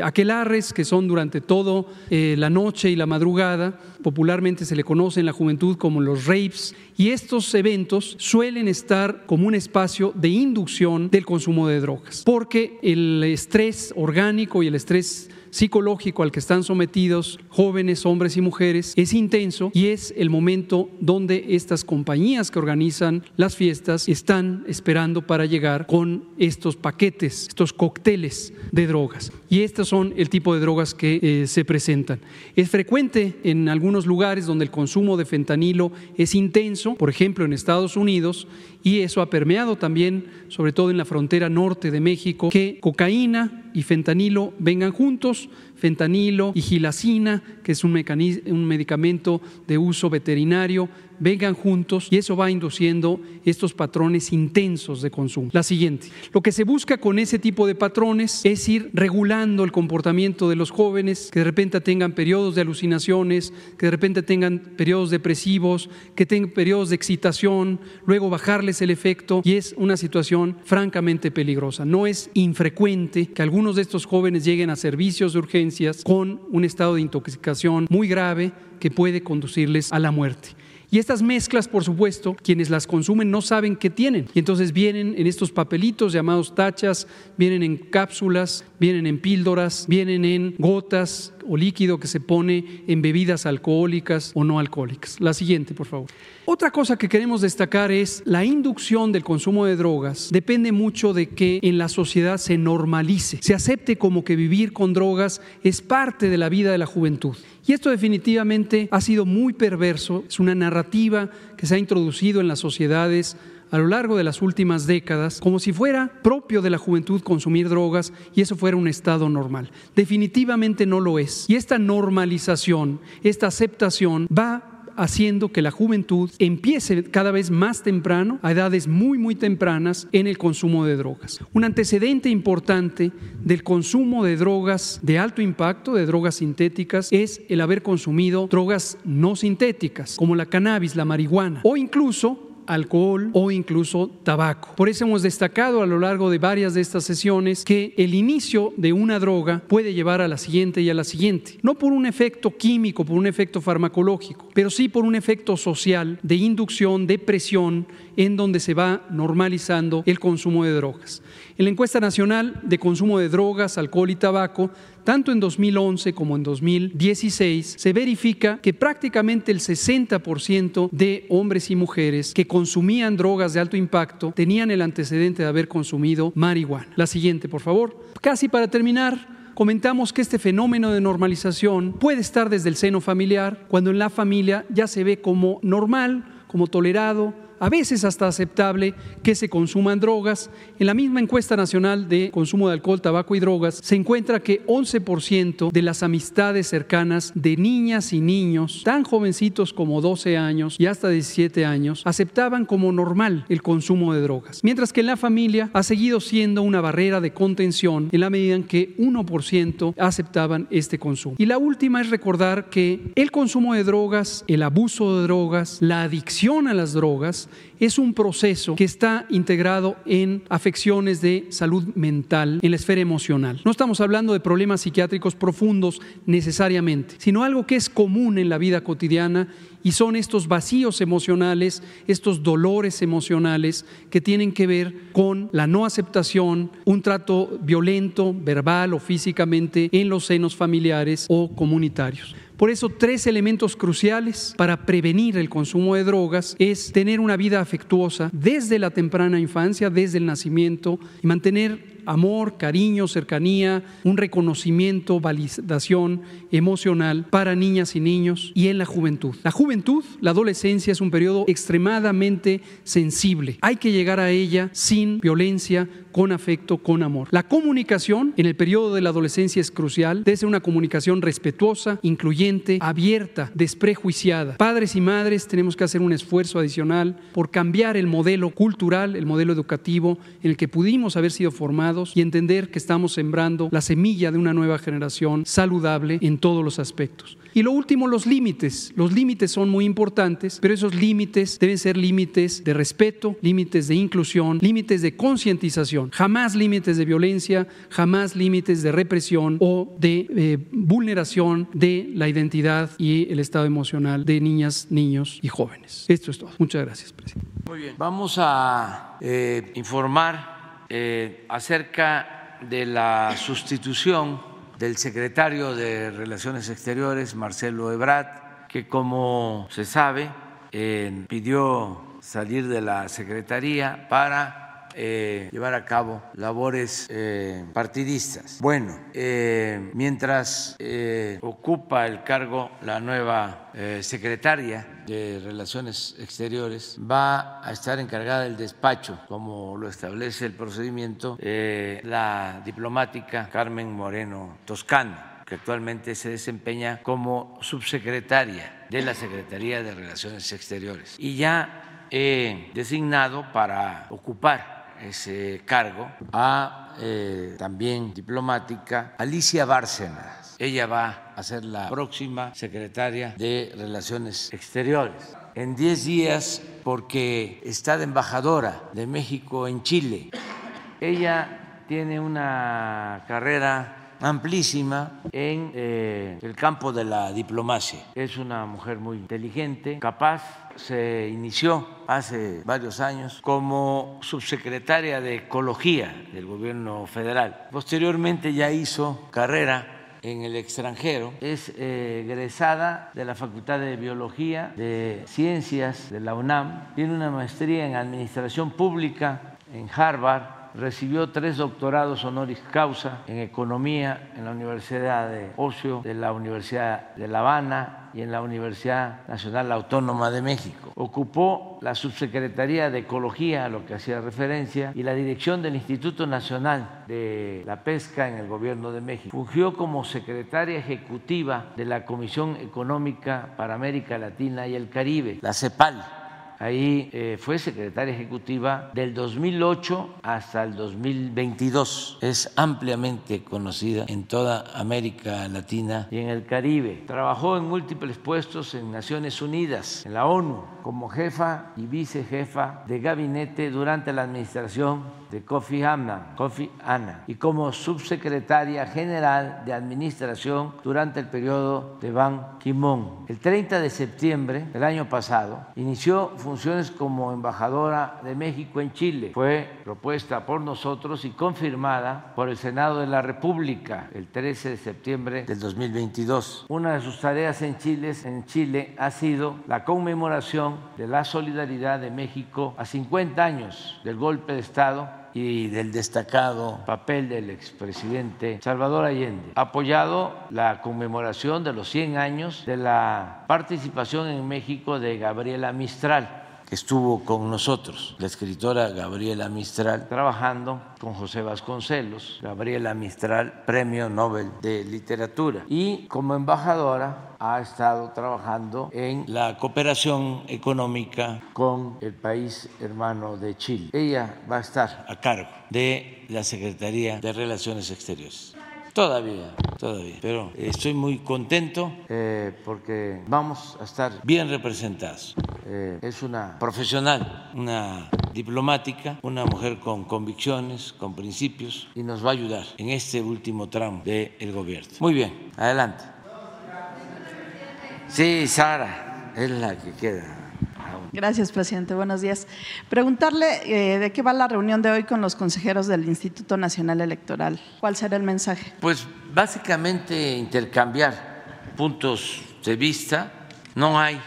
que son durante todo eh, la noche y la madrugada, popularmente se le conoce en la juventud como los rapes, y estos eventos suelen estar como un espacio de inducción del consumo de drogas, porque el estrés orgánico y el estrés psicológico al que están sometidos jóvenes, hombres y mujeres es intenso y es el momento donde estas compañías que organizan las fiestas están esperando para llegar con estos paquetes, estos cócteles de drogas. Y estos son el tipo de drogas que eh, se presentan. Es frecuente en algunos lugares donde el consumo de fentanilo es intenso, por ejemplo en Estados Unidos, y eso ha permeado también, sobre todo en la frontera norte de México, que cocaína y fentanilo vengan juntos, fentanilo y gilacina, que es un, un medicamento de uso veterinario, vengan juntos y eso va induciendo estos patrones intensos de consumo. La siguiente, lo que se busca con ese tipo de patrones es ir regulando el comportamiento de los jóvenes, que de repente tengan periodos de alucinaciones, que de repente tengan periodos depresivos, que tengan periodos de excitación, luego bajarles el efecto y es una situación francamente peligrosa. No es infrecuente que algunos de estos jóvenes lleguen a servicios de urgencias con un estado de intoxicación muy grave que puede conducirles a la muerte. Y estas mezclas, por supuesto, quienes las consumen no saben qué tienen. Y entonces vienen en estos papelitos llamados tachas, vienen en cápsulas, vienen en píldoras, vienen en gotas o líquido que se pone en bebidas alcohólicas o no alcohólicas. La siguiente, por favor. Otra cosa que queremos destacar es la inducción del consumo de drogas. Depende mucho de que en la sociedad se normalice, se acepte como que vivir con drogas es parte de la vida de la juventud. Y esto definitivamente ha sido muy perverso, es una narrativa que se ha introducido en las sociedades a lo largo de las últimas décadas como si fuera propio de la juventud consumir drogas y eso fuera un estado normal. Definitivamente no lo es. Y esta normalización, esta aceptación va haciendo que la juventud empiece cada vez más temprano, a edades muy, muy tempranas, en el consumo de drogas. Un antecedente importante del consumo de drogas de alto impacto, de drogas sintéticas, es el haber consumido drogas no sintéticas, como la cannabis, la marihuana, o incluso alcohol o incluso tabaco. Por eso hemos destacado a lo largo de varias de estas sesiones que el inicio de una droga puede llevar a la siguiente y a la siguiente, no por un efecto químico, por un efecto farmacológico, pero sí por un efecto social de inducción, de presión, en donde se va normalizando el consumo de drogas. En la encuesta nacional de consumo de drogas, alcohol y tabaco, tanto en 2011 como en 2016, se verifica que prácticamente el 60% de hombres y mujeres que consumían drogas de alto impacto tenían el antecedente de haber consumido marihuana. La siguiente, por favor. Casi para terminar, comentamos que este fenómeno de normalización puede estar desde el seno familiar, cuando en la familia ya se ve como normal, como tolerado, a veces hasta aceptable que se consuman drogas. En la misma encuesta nacional de consumo de alcohol, tabaco y drogas se encuentra que 11% de las amistades cercanas de niñas y niños, tan jovencitos como 12 años y hasta 17 años, aceptaban como normal el consumo de drogas. Mientras que en la familia ha seguido siendo una barrera de contención en la medida en que 1% aceptaban este consumo. Y la última es recordar que el consumo de drogas, el abuso de drogas, la adicción a las drogas, es un proceso que está integrado en afecciones de salud mental, en la esfera emocional. No estamos hablando de problemas psiquiátricos profundos necesariamente, sino algo que es común en la vida cotidiana y son estos vacíos emocionales, estos dolores emocionales que tienen que ver con la no aceptación, un trato violento, verbal o físicamente en los senos familiares o comunitarios. Por eso, tres elementos cruciales para prevenir el consumo de drogas es tener una vida afectuosa desde la temprana infancia, desde el nacimiento, y mantener amor, cariño, cercanía, un reconocimiento, validación emocional para niñas y niños y en la juventud. La juventud, la adolescencia es un periodo extremadamente sensible. Hay que llegar a ella sin violencia, con afecto, con amor. La comunicación en el periodo de la adolescencia es crucial. Ser una comunicación respetuosa, incluyente, abierta, desprejuiciada. Padres y madres tenemos que hacer un esfuerzo adicional por cambiar el modelo cultural, el modelo educativo en el que pudimos haber sido formados y entender que estamos sembrando la semilla de una nueva generación saludable en todos los aspectos. Y lo último, los límites. Los límites son muy importantes, pero esos límites deben ser límites de respeto, límites de inclusión, límites de concientización. Jamás límites de violencia, jamás límites de represión o de eh, vulneración de la identidad y el estado emocional de niñas, niños y jóvenes. Esto es todo. Muchas gracias, presidente. Muy bien. Vamos a eh, informar eh, acerca de la sustitución del secretario de Relaciones Exteriores, Marcelo Ebrard, que como se sabe eh, pidió salir de la Secretaría para eh, llevar a cabo labores eh, partidistas. Bueno, eh, mientras ocupa el cargo la nueva secretaria de Relaciones Exteriores, va a estar encargada del despacho, como lo establece el procedimiento, la diplomática Carmen Moreno Toscano que actualmente se desempeña como subsecretaria de la Secretaría de Relaciones Exteriores. Y ya he designado para ocupar ese cargo a eh, también diplomática Alicia Bárcenas. Ella va a ser la próxima secretaria de Relaciones Exteriores. En 10 días, porque está de embajadora de México en Chile. Ella tiene una carrera amplísima en eh, el campo de la diplomacia. Es una mujer muy inteligente, capaz. Se inició hace varios años como subsecretaria de Ecología del gobierno federal. Posteriormente ya hizo carrera en el extranjero. Es eh, egresada de la Facultad de Biología, de Ciencias de la UNAM. Tiene una maestría en Administración Pública en Harvard recibió tres doctorados honoris causa en economía en la Universidad de Ocio, de la Universidad de La Habana y en la Universidad Nacional Autónoma de México. Ocupó la subsecretaría de Ecología, a lo que hacía referencia, y la dirección del Instituto Nacional de la Pesca en el Gobierno de México. Fungió como secretaria ejecutiva de la Comisión Económica para América Latina y el Caribe, la CEPAL Ahí eh, fue secretaria ejecutiva del 2008 hasta el 2022. Es ampliamente conocida en toda América Latina y en el Caribe. Trabajó en múltiples puestos en Naciones Unidas, en la ONU, como jefa y vicejefa de gabinete durante la administración de Kofi Annan, Kofi Annan y como subsecretaria general de administración durante el periodo de Ban Ki-moon. El 30 de septiembre del año pasado inició funciones como embajadora de México en Chile. Fue propuesta por nosotros y confirmada por el Senado de la República el 13 de septiembre del 2022. Una de sus tareas en Chile, en Chile ha sido la conmemoración de la solidaridad de México a 50 años del golpe de Estado y del destacado papel del expresidente Salvador Allende, apoyado la conmemoración de los 100 años de la participación en México de Gabriela Mistral estuvo con nosotros, la escritora Gabriela Mistral, trabajando con José Vasconcelos, Gabriela Mistral, Premio Nobel de Literatura, y como embajadora ha estado trabajando en la cooperación económica con el país hermano de Chile. Ella va a estar a cargo de la Secretaría de Relaciones Exteriores. Todavía, todavía. Pero estoy muy contento eh, porque vamos a estar bien representados. Eh, es una profesional, una diplomática, una mujer con convicciones, con principios y nos va a ayudar en este último tramo del gobierno. Muy bien, adelante. Sí, Sara, es la que queda. Gracias, presidente. Buenos días. Preguntarle eh, de qué va la reunión de hoy con los consejeros del Instituto Nacional Electoral. ¿Cuál será el mensaje? Pues básicamente intercambiar puntos de vista. No hay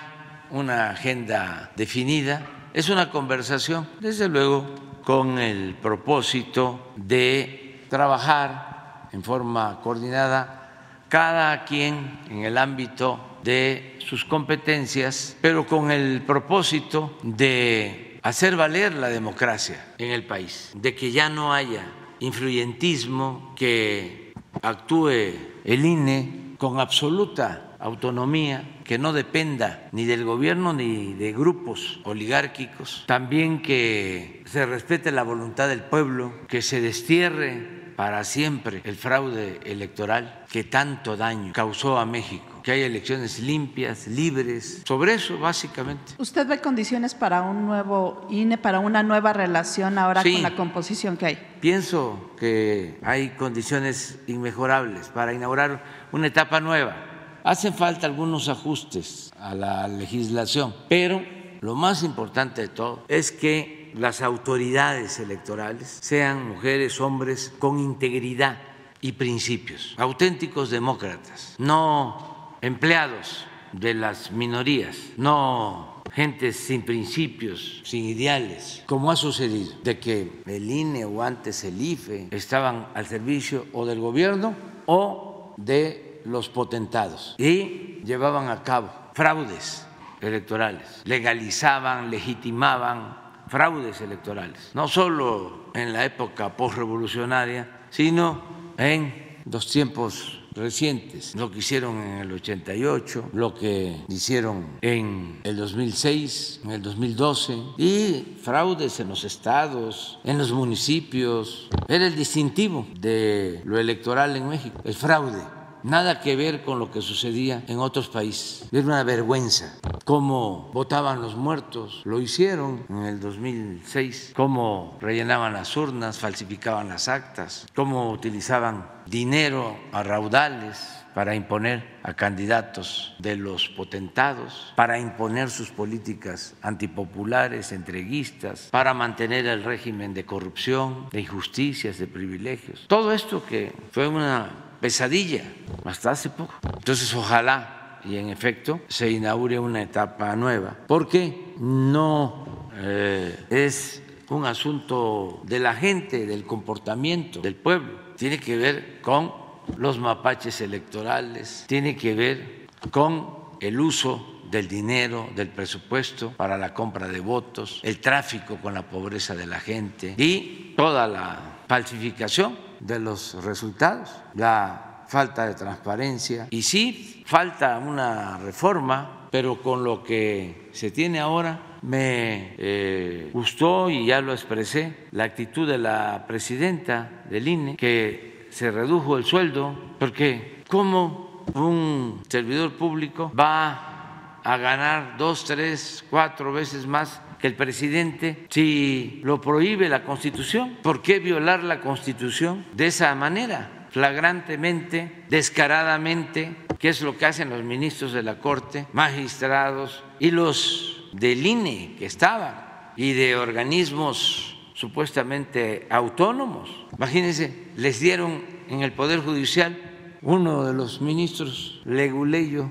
una agenda definida. Es una conversación, desde luego, con el propósito de trabajar en forma coordinada cada quien en el ámbito de sus competencias, pero con el propósito de hacer valer la democracia en el país, de que ya no haya influyentismo, que actúe el INE con absoluta autonomía, que no dependa ni del gobierno ni de grupos oligárquicos, también que se respete la voluntad del pueblo, que se destierre para siempre el fraude electoral que tanto daño causó a México, que haya elecciones limpias, libres. Sobre eso, básicamente. ¿Usted ve condiciones para un nuevo INE, para una nueva relación ahora con la composición que hay? Pienso que hay condiciones inmejorables para inaugurar una etapa nueva. Hacen falta algunos ajustes a la legislación, pero lo más importante de todo es que las autoridades electorales sean mujeres, hombres con integridad y principios, auténticos demócratas, no empleados de las minorías, no gente sin principios, sin ideales, como ha sucedido, de que el INE o antes el IFE estaban al servicio o del gobierno o de los potentados y llevaban a cabo fraudes electorales, legalizaban, legitimaban fraudes electorales, no solo en la época postrevolucionaria, sino en los tiempos recientes, lo que hicieron en el 88, lo que hicieron en el 2006, en el 2012, y fraudes en los estados, en los municipios. Era el distintivo de lo electoral en México, el fraude nada que ver con lo que sucedía en otros países. Era una vergüenza cómo votaban los muertos, lo hicieron en el 2006, cómo rellenaban las urnas, falsificaban las actas, cómo utilizaban dinero a raudales para imponer a candidatos de los potentados, para imponer sus políticas antipopulares, entreguistas, para mantener el régimen de corrupción, de injusticias, de privilegios. Todo esto que fue una pesadilla hasta hace poco. Entonces, ojalá y en efecto se inaugure una etapa nueva, porque no eh, es un asunto de la gente, del comportamiento del pueblo, tiene que ver con los mapaches electorales, tiene que ver con el uso del dinero, del presupuesto para la compra de votos, el tráfico con la pobreza de la gente y toda la falsificación de los resultados, la falta de transparencia. Y sí, falta una reforma, pero con lo que se tiene ahora me eh, gustó y ya lo expresé la actitud de la presidenta del INE, que se redujo el sueldo, porque ¿cómo un servidor público va a ganar dos, tres, cuatro veces más que el presidente si lo prohíbe la Constitución? ¿Por qué violar la Constitución de esa manera? Flagrantemente, descaradamente, que es lo que hacen los ministros de la Corte, magistrados y los del INE que estaban y de organismos supuestamente autónomos. Imagínense, les dieron en el Poder Judicial, uno de los ministros leguleyo,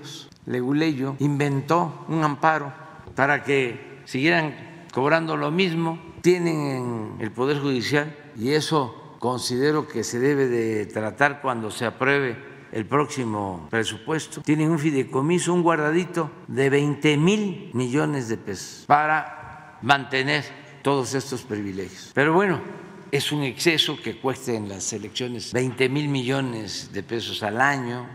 inventó un amparo para que siguieran cobrando lo mismo, tienen en el Poder Judicial y eso considero que se debe de tratar cuando se apruebe el próximo presupuesto. Tienen un fideicomiso, un guardadito de 20 mil millones de pesos para mantener todos estos privilegios. Pero bueno, es un exceso que cueste en las elecciones 20 mil millones de pesos al año.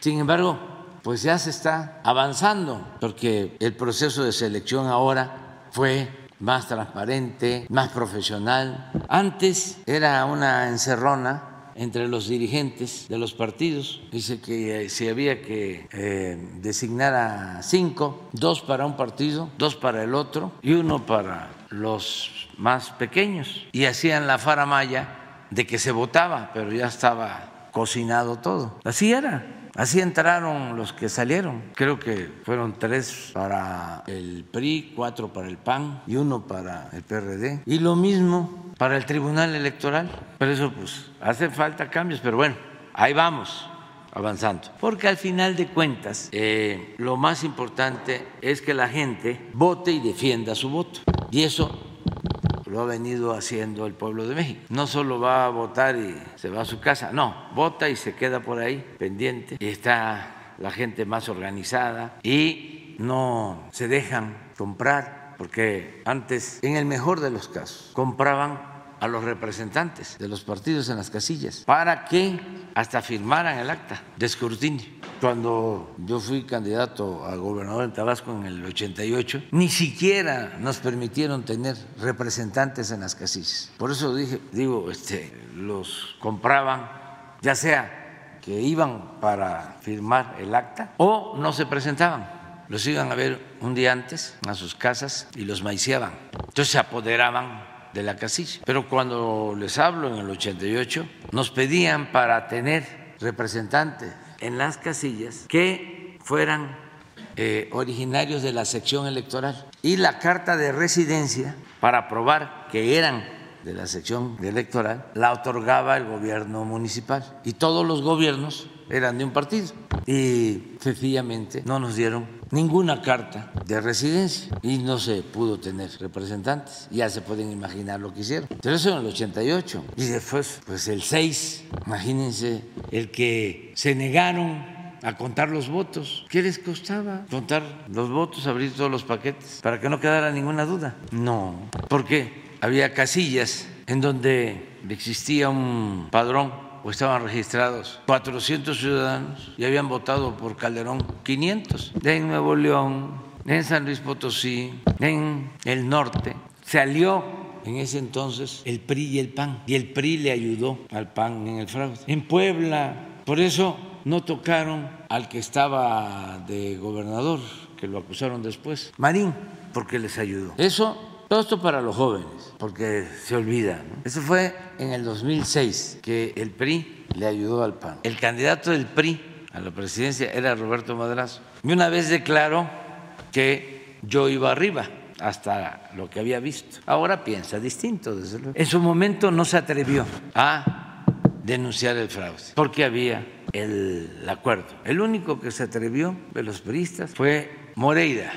Sin embargo, pues ya se está avanzando porque el proceso de selección ahora fue más transparente, más profesional. Antes era una encerrona entre los dirigentes de los partidos. Dice que eh, si había que eh, designar a cinco, dos para un partido, dos para el otro y uno para los más pequeños. Y hacían la faramaya de que se votaba, pero ya estaba cocinado todo. Así era. Así entraron los que salieron. Creo que fueron tres para el PRI, cuatro para el PAN y uno para el PRD. Y lo mismo para el Tribunal Electoral. Por eso, pues, hace falta cambios, pero bueno, ahí vamos avanzando. Porque al final de cuentas, eh, lo más importante es que la gente vote y defienda su voto. Y eso ha venido haciendo el pueblo de México. No solo va a votar y se va a su casa, no, vota y se queda por ahí pendiente. Y está la gente más organizada y no se dejan comprar, porque antes, en el mejor de los casos, compraban a los representantes de los partidos en las casillas para que hasta firmaran el acta de escrutinio. Cuando yo fui candidato a gobernador en Tabasco en el 88, ni siquiera nos permitieron tener representantes en las casillas. Por eso dije, digo, este, los compraban, ya sea que iban para firmar el acta o no se presentaban los iban a ver un día antes a sus casas y los maiciaban. Entonces se apoderaban de la casilla. Pero cuando les hablo en el 88, nos pedían para tener representantes en las casillas que fueran eh, originarios de la sección electoral y la carta de residencia para probar que eran de la sección electoral la otorgaba el gobierno municipal y todos los gobiernos eran de un partido y sencillamente no nos dieron ninguna carta de residencia y no se pudo tener representantes. Ya se pueden imaginar lo que hicieron. Pero eso en el 88. Y después, pues el 6, imagínense, el que se negaron a contar los votos. ¿Qué les costaba contar los votos, abrir todos los paquetes para que no quedara ninguna duda? No, porque había casillas en donde existía un padrón estaban registrados 400 ciudadanos y habían votado por Calderón 500. En Nuevo León, en San Luis Potosí, en el norte, salió en ese entonces el PRI y el PAN. Y el PRI le ayudó al PAN en el fraude. En Puebla, por eso no tocaron al que estaba de gobernador que lo acusaron después. Marín, porque les ayudó. Eso, todo esto para los jóvenes, porque se olvida. Eso fue en el 2006 que el PRI le ayudó al PAN. El candidato del PRI a la presidencia era Roberto Madrazo. Y una vez declaró que yo iba arriba hasta lo que había visto. Ahora piensa distinto, desde luego. En su momento no se atrevió a denunciar el fraude, porque había el acuerdo. El único que se atrevió de los priistas fue Moreira,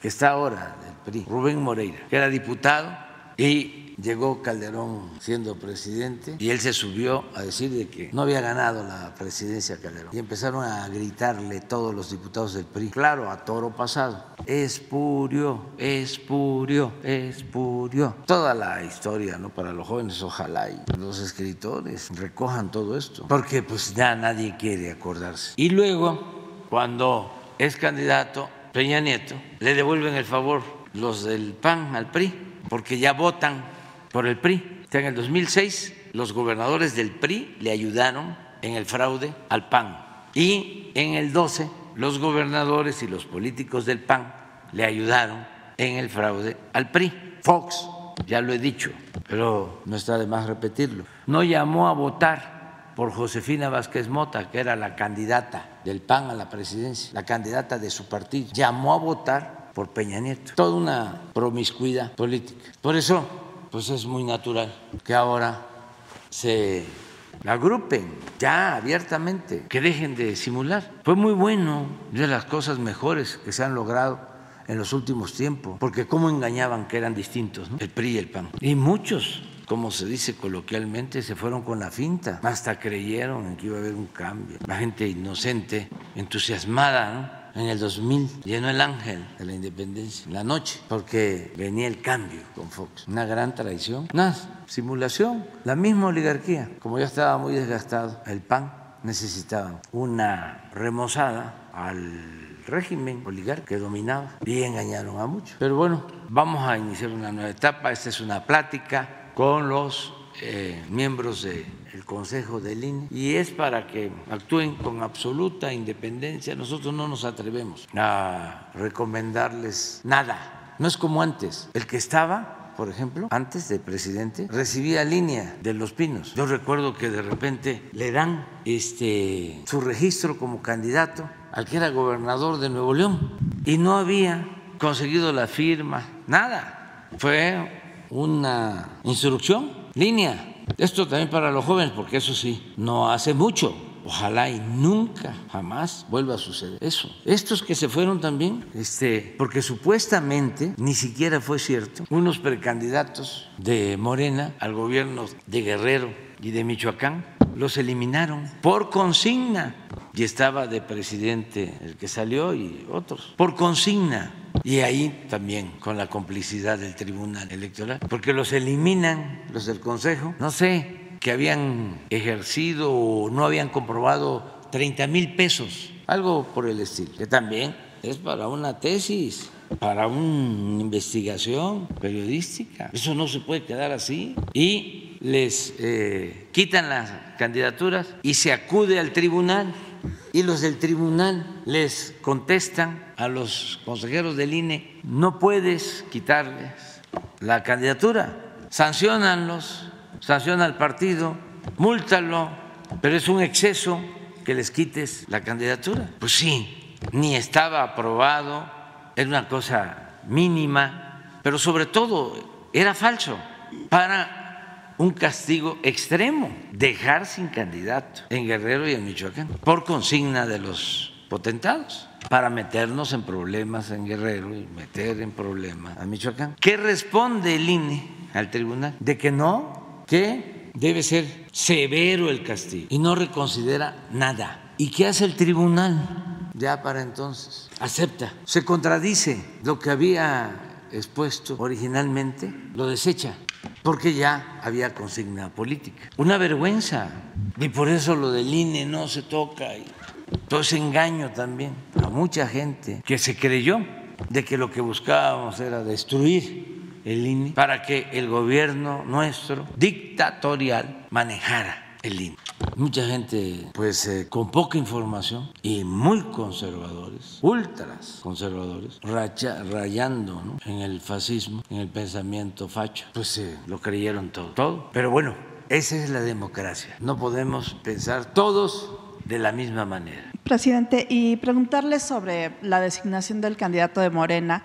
que está ahora PRI, Rubén Moreira, que era diputado y llegó Calderón siendo presidente y él se subió a decir de que no había ganado la presidencia Calderón. Y empezaron a gritarle todos los diputados del PRI, claro, a toro pasado, espurió, espurió, espurió. Toda la historia, ¿no? Para los jóvenes, ojalá y los escritores recojan todo esto, porque pues ya nadie quiere acordarse. Y luego, cuando es candidato Peña Nieto, le devuelven el favor los del PAN al PRI, porque ya votan por el PRI. En el 2006 los gobernadores del PRI le ayudaron en el fraude al PAN y en el 12 los gobernadores y los políticos del PAN le ayudaron en el fraude al PRI. Fox, ya lo he dicho, pero no está de más repetirlo, no llamó a votar por Josefina Vázquez Mota, que era la candidata del PAN a la presidencia, la candidata de su partido, llamó a votar por Peña Nieto. Toda una promiscuidad política. Por eso pues es muy natural que ahora se agrupen ya abiertamente, que dejen de simular. Fue muy bueno, de las cosas mejores que se han logrado en los últimos tiempos, porque cómo engañaban que eran distintos, el PRI y el PAN. Y muchos, como se dice coloquialmente, se fueron con la finta, hasta creyeron en que iba a haber un cambio. La gente inocente, entusiasmada, ¿no? En el 2000 llenó el ángel de la independencia, la noche, porque venía el cambio con Fox. Una gran traición, una simulación, la misma oligarquía. Como ya estaba muy desgastado, el PAN necesitaba una remozada al régimen oligarca que dominaba y engañaron a muchos. Pero bueno, vamos a iniciar una nueva etapa. Esta es una plática con los eh, miembros del Consejo del INE y es para que actúen con absoluta independencia. Nosotros no nos atrevemos a recomendarles nada. No es como antes. El que estaba por ejemplo, antes de presidente, recibía línea de los pinos. Yo recuerdo que de repente le dan este, su registro como candidato al que era gobernador de Nuevo León y no había conseguido la firma, nada. Fue una instrucción línea. Esto también para los jóvenes, porque eso sí, no hace mucho. Ojalá y nunca, jamás vuelva a suceder eso. Estos que se fueron también, este, porque supuestamente ni siquiera fue cierto, unos precandidatos de Morena al gobierno de Guerrero y de Michoacán los eliminaron por consigna. Y estaba de presidente el que salió y otros, por consigna. Y ahí también con la complicidad del Tribunal Electoral, porque los eliminan los del Consejo, no sé, que habían ejercido o no habían comprobado 30 mil pesos, algo por el estilo, que también es para una tesis para una investigación periodística. Eso no se puede quedar así. Y les eh, quitan las candidaturas y se acude al tribunal y los del tribunal les contestan a los consejeros del INE, no puedes quitarles la candidatura, sancionanlos, sanciona al partido, múltalo, pero es un exceso que les quites la candidatura. Pues sí, ni estaba aprobado, era una cosa mínima, pero sobre todo era falso para un castigo extremo, dejar sin candidato en Guerrero y en Michoacán, por consigna de los potentados, para meternos en problemas en Guerrero y meter en problemas a Michoacán. ¿Qué responde el INE al tribunal? De que no, que debe ser severo el castigo y no reconsidera nada. ¿Y qué hace el tribunal? ya para entonces acepta, se contradice lo que había expuesto originalmente, lo desecha, porque ya había consigna política. Una vergüenza. Y por eso lo del INE no se toca. Todo ese engaño también a mucha gente que se creyó de que lo que buscábamos era destruir el INE para que el gobierno nuestro dictatorial manejara el INE. Mucha gente, pues, eh, con poca información y muy conservadores, ultras conservadores, rayando en el fascismo, en el pensamiento facho, pues eh, lo creyeron todo, todo. Pero bueno, esa es la democracia. No podemos pensar todos de la misma manera. Presidente, y preguntarle sobre la designación del candidato de Morena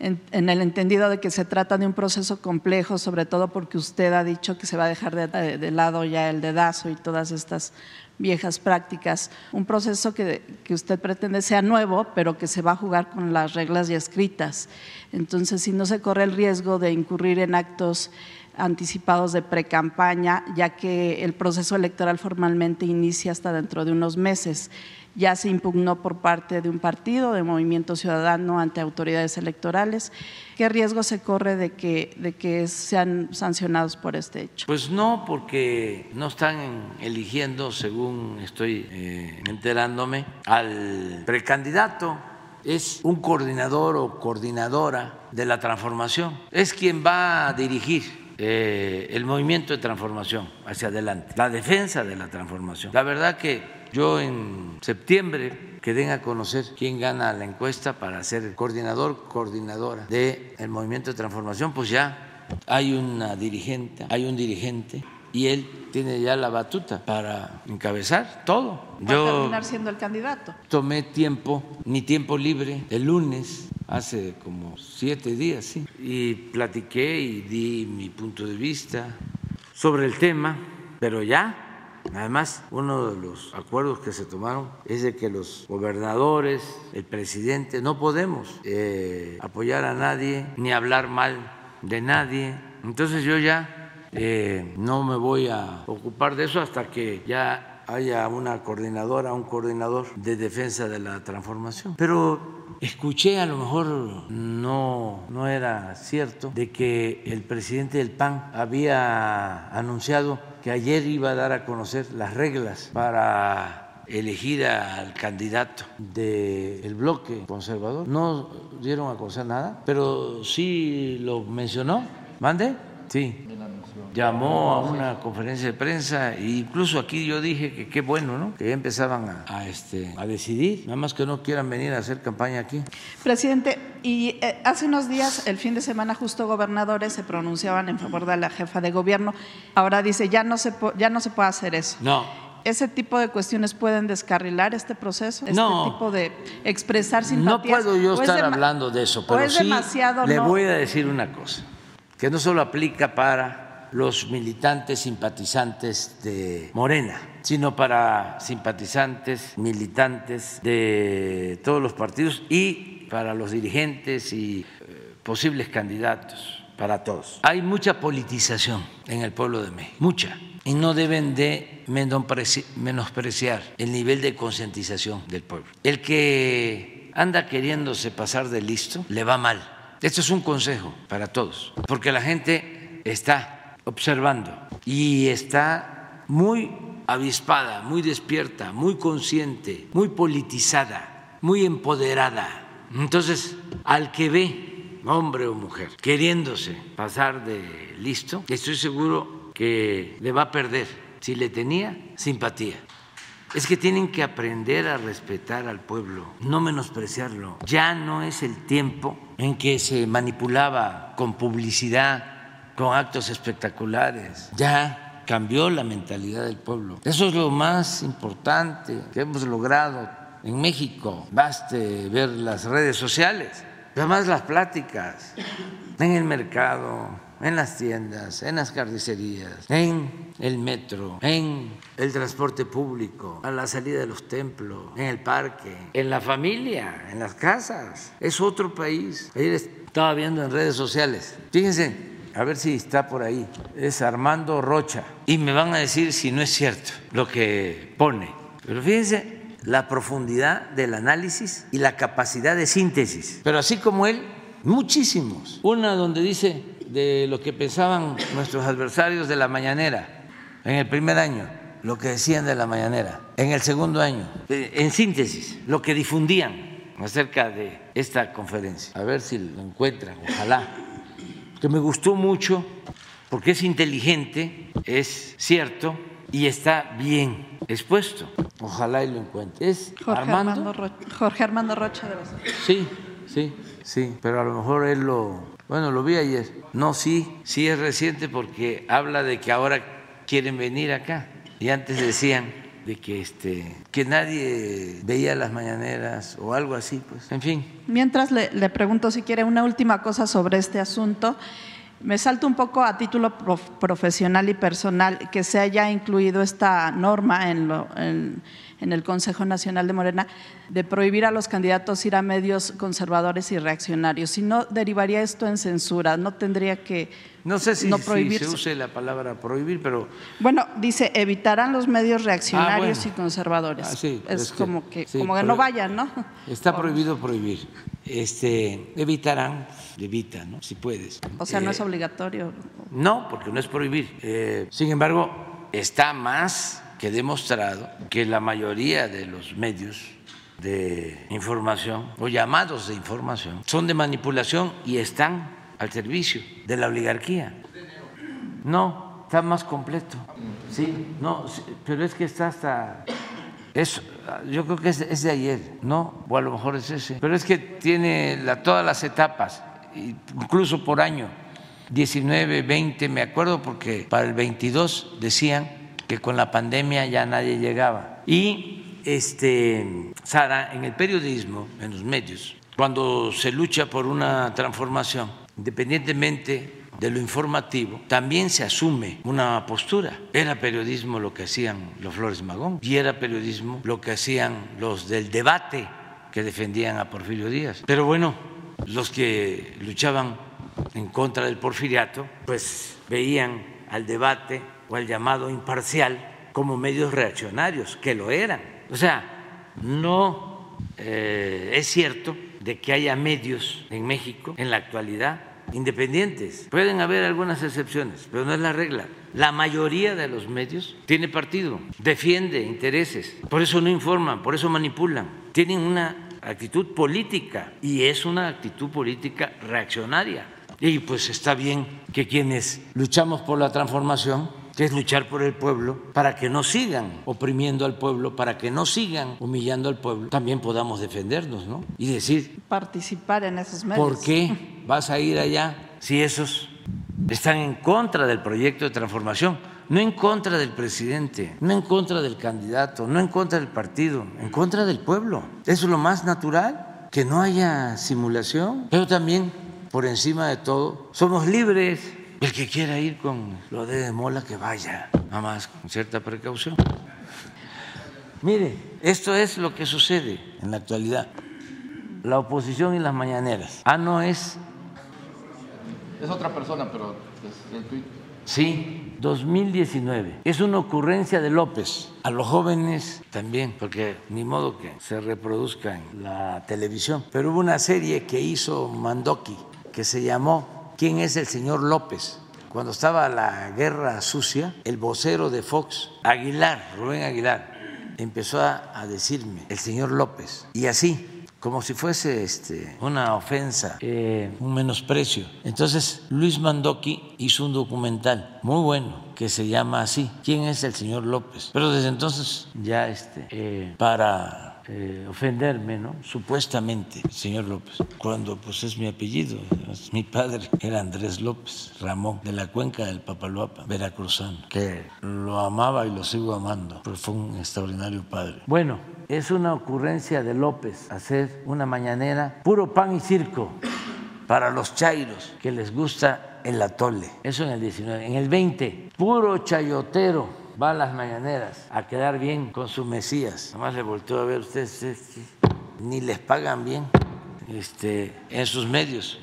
en, el entendido de que se trata de un proceso complejo, sobre todo porque usted ha dicho que se va a dejar de, lado ya el dedazo y todas estas viejas prácticas, un proceso que, que, usted pretende sea nuevo, pero que se va a jugar con las reglas ya escritas. Entonces, si no se corre el riesgo de incurrir en actos anticipados de precampaña, ya que el proceso electoral formalmente inicia hasta dentro de unos meses ya se impugnó por parte de un partido, de Movimiento Ciudadano, ante autoridades electorales. ¿Qué riesgo se corre de que, de que sean sancionados por este hecho? Pues no, porque no están eligiendo, según estoy eh, enterándome, al precandidato. Es un coordinador o coordinadora de la transformación. Es quien va a dirigir eh, el movimiento de transformación hacia adelante, la defensa de la transformación. La verdad que yo en septiembre que den a conocer quién gana la encuesta para ser coordinador, coordinadora del el movimiento de transformación, pues ya hay una dirigente, hay un dirigente y él tiene ya la batuta para encabezar todo. Va Yo a terminar siendo el candidato. Tomé tiempo, mi tiempo libre, el lunes, hace como siete días, sí, y platiqué y di mi punto de vista sobre el tema, pero ya Además, uno de los acuerdos que se tomaron es de que los gobernadores, el presidente, no podemos eh, apoyar a nadie ni hablar mal de nadie. Entonces yo ya eh, no me voy a ocupar de eso hasta que ya haya una coordinadora, un coordinador de defensa de la transformación. Pero Escuché, a lo mejor no, no era cierto, de que el presidente del PAN había anunciado que ayer iba a dar a conocer las reglas para elegir al candidato del bloque conservador. No dieron a conocer nada, pero sí lo mencionó. ¿Mande? Sí llamó a una conferencia de prensa e incluso aquí yo dije que qué bueno, ¿no? Que ya empezaban a, este, a decidir, nada más que no quieran venir a hacer campaña aquí. Presidente, y eh, hace unos días, el fin de semana, justo gobernadores se pronunciaban en favor de la jefa de gobierno. Ahora dice, ya no se, ya no se puede hacer eso. No ese tipo de cuestiones pueden descarrilar este proceso, este tipo de expresar simpatías. No puedo yo estar hablando de eso, pero sí le voy a decir una cosa, que no solo aplica para los militantes simpatizantes de Morena, sino para simpatizantes, militantes de todos los partidos y para los dirigentes y eh, posibles candidatos, para todos. Hay mucha politización en el pueblo de México, mucha, y no deben de menospreciar el nivel de concientización del pueblo. El que anda queriéndose pasar de listo le va mal. Esto es un consejo para todos, porque la gente está observando y está muy avispada, muy despierta, muy consciente, muy politizada, muy empoderada. Entonces, al que ve, hombre o mujer, queriéndose pasar de listo, estoy seguro que le va a perder si le tenía simpatía. Es que tienen que aprender a respetar al pueblo, no menospreciarlo. Ya no es el tiempo en que se manipulaba con publicidad con actos espectaculares. Ya cambió la mentalidad del pueblo. Eso es lo más importante que hemos logrado en México. Baste ver las redes sociales, además las pláticas en el mercado, en las tiendas, en las carnicerías, en el metro, en el transporte público, a la salida de los templos, en el parque, en la familia, en las casas. Es otro país. Ayer estaba viendo en redes sociales. Fíjense, a ver si está por ahí, es Armando Rocha. Y me van a decir si no es cierto lo que pone. Pero fíjense la profundidad del análisis y la capacidad de síntesis. Pero así como él, muchísimos. Una donde dice de lo que pensaban nuestros adversarios de la mañanera en el primer año, lo que decían de la mañanera, en el segundo año, en síntesis, lo que difundían acerca de esta conferencia. A ver si lo encuentran, ojalá que me gustó mucho porque es inteligente, es cierto y está bien expuesto. Ojalá y lo encuentre. Es Jorge Armando. Armando, Ro- Jorge Armando Rocha de los Sí, sí, sí, pero a lo mejor él lo, bueno, lo vi ayer. No, sí, sí es reciente porque habla de que ahora quieren venir acá y antes decían de que este que nadie veía las mañaneras o algo así, pues. En fin, Mientras le, pregunto si quiere una última cosa sobre este asunto. Me salto un poco a título prof- profesional y personal que se haya incluido esta norma en- en el Consejo Nacional de Morena de prohibir a los candidatos ir a medios conservadores y reaccionarios. Si no, derivaría esto en censura. No tendría que no sé si, no si prohibirse. se use la palabra prohibir, pero Bueno, dice evitarán los medios reaccionarios Ah, bueno. y conservadores. Ah, sí, es, es que- como que, sí, como que no vayan, ¿no? está prohibido prohibir. Este, evitarán, evita, ¿no? Si puedes. O sea, no Eh, es obligatorio. No, porque no es prohibir. Eh, sin embargo, está más que demostrado que la mayoría de los medios de información o llamados de información son de manipulación y están al servicio de la oligarquía. No, está más completo. Sí, no, pero es que está hasta es, yo creo que es, de ayer, ¿no? O a lo mejor es ese. Pero es que tiene todas las etapas, incluso por año. 19, 20, me acuerdo porque para el 22 decían que con la pandemia ya nadie llegaba. Y, este, Sara, en el periodismo, en los medios, cuando se lucha por una transformación, independientemente de lo informativo, también se asume una postura. Era periodismo lo que hacían los Flores Magón y era periodismo lo que hacían los del debate que defendían a Porfirio Díaz. Pero bueno, los que luchaban en contra del porfiriato, pues veían al debate o al llamado imparcial como medios reaccionarios, que lo eran. O sea, no eh, es cierto de que haya medios en México en la actualidad independientes. Pueden haber algunas excepciones, pero no es la regla. La mayoría de los medios tiene partido, defiende intereses, por eso no informan, por eso manipulan. Tienen una actitud política y es una actitud política reaccionaria. Y pues está bien que quienes luchamos por la transformación que es luchar por el pueblo, para que no sigan oprimiendo al pueblo, para que no sigan humillando al pueblo, también podamos defendernos, ¿no? Y decir, Participar en esos medios. ¿por qué [laughs] vas a ir allá si esos están en contra del proyecto de transformación? No en contra del presidente, no en contra del candidato, no en contra del partido, en contra del pueblo. Eso es lo más natural, que no haya simulación, pero también, por encima de todo, somos libres. El que quiera ir con lo de Mola, que vaya, nada más con cierta precaución. Mire, esto es lo que sucede en la actualidad. La oposición y las mañaneras. Ah, no es, Es otra persona, pero es el tuit. sí, 2019. Es una ocurrencia de López. A los jóvenes también, porque ni modo que se reproduzca en la televisión. Pero hubo una serie que hizo Mandoki que se llamó ¿Quién es el señor López? Cuando estaba la guerra sucia, el vocero de Fox, Aguilar, Rubén Aguilar, empezó a, decirme el señor López. Y así, como si fuese este, una ofensa, eh, un menosprecio. Entonces, Luis Mandoki hizo un documental muy bueno que se llama así, ¿Quién es el señor López? Pero desde entonces ya este, eh, para eh, ofenderme, ¿no? Supuestamente, señor López, cuando pues es mi apellido, es- mi padre era Andrés López Ramón, de la cuenca del Papaloapa, veracruzano, que lo amaba y lo sigo amando, pero fue un extraordinario padre. Bueno, es una ocurrencia de López hacer una mañanera, puro pan y circo para los chairos que les gusta el atole. Eso en el 19. En el 20, puro chayotero va a las mañaneras a quedar bien con su Mesías. Además le volteó a ver ustedes, sí, ni les pagan bien este, en sus medios.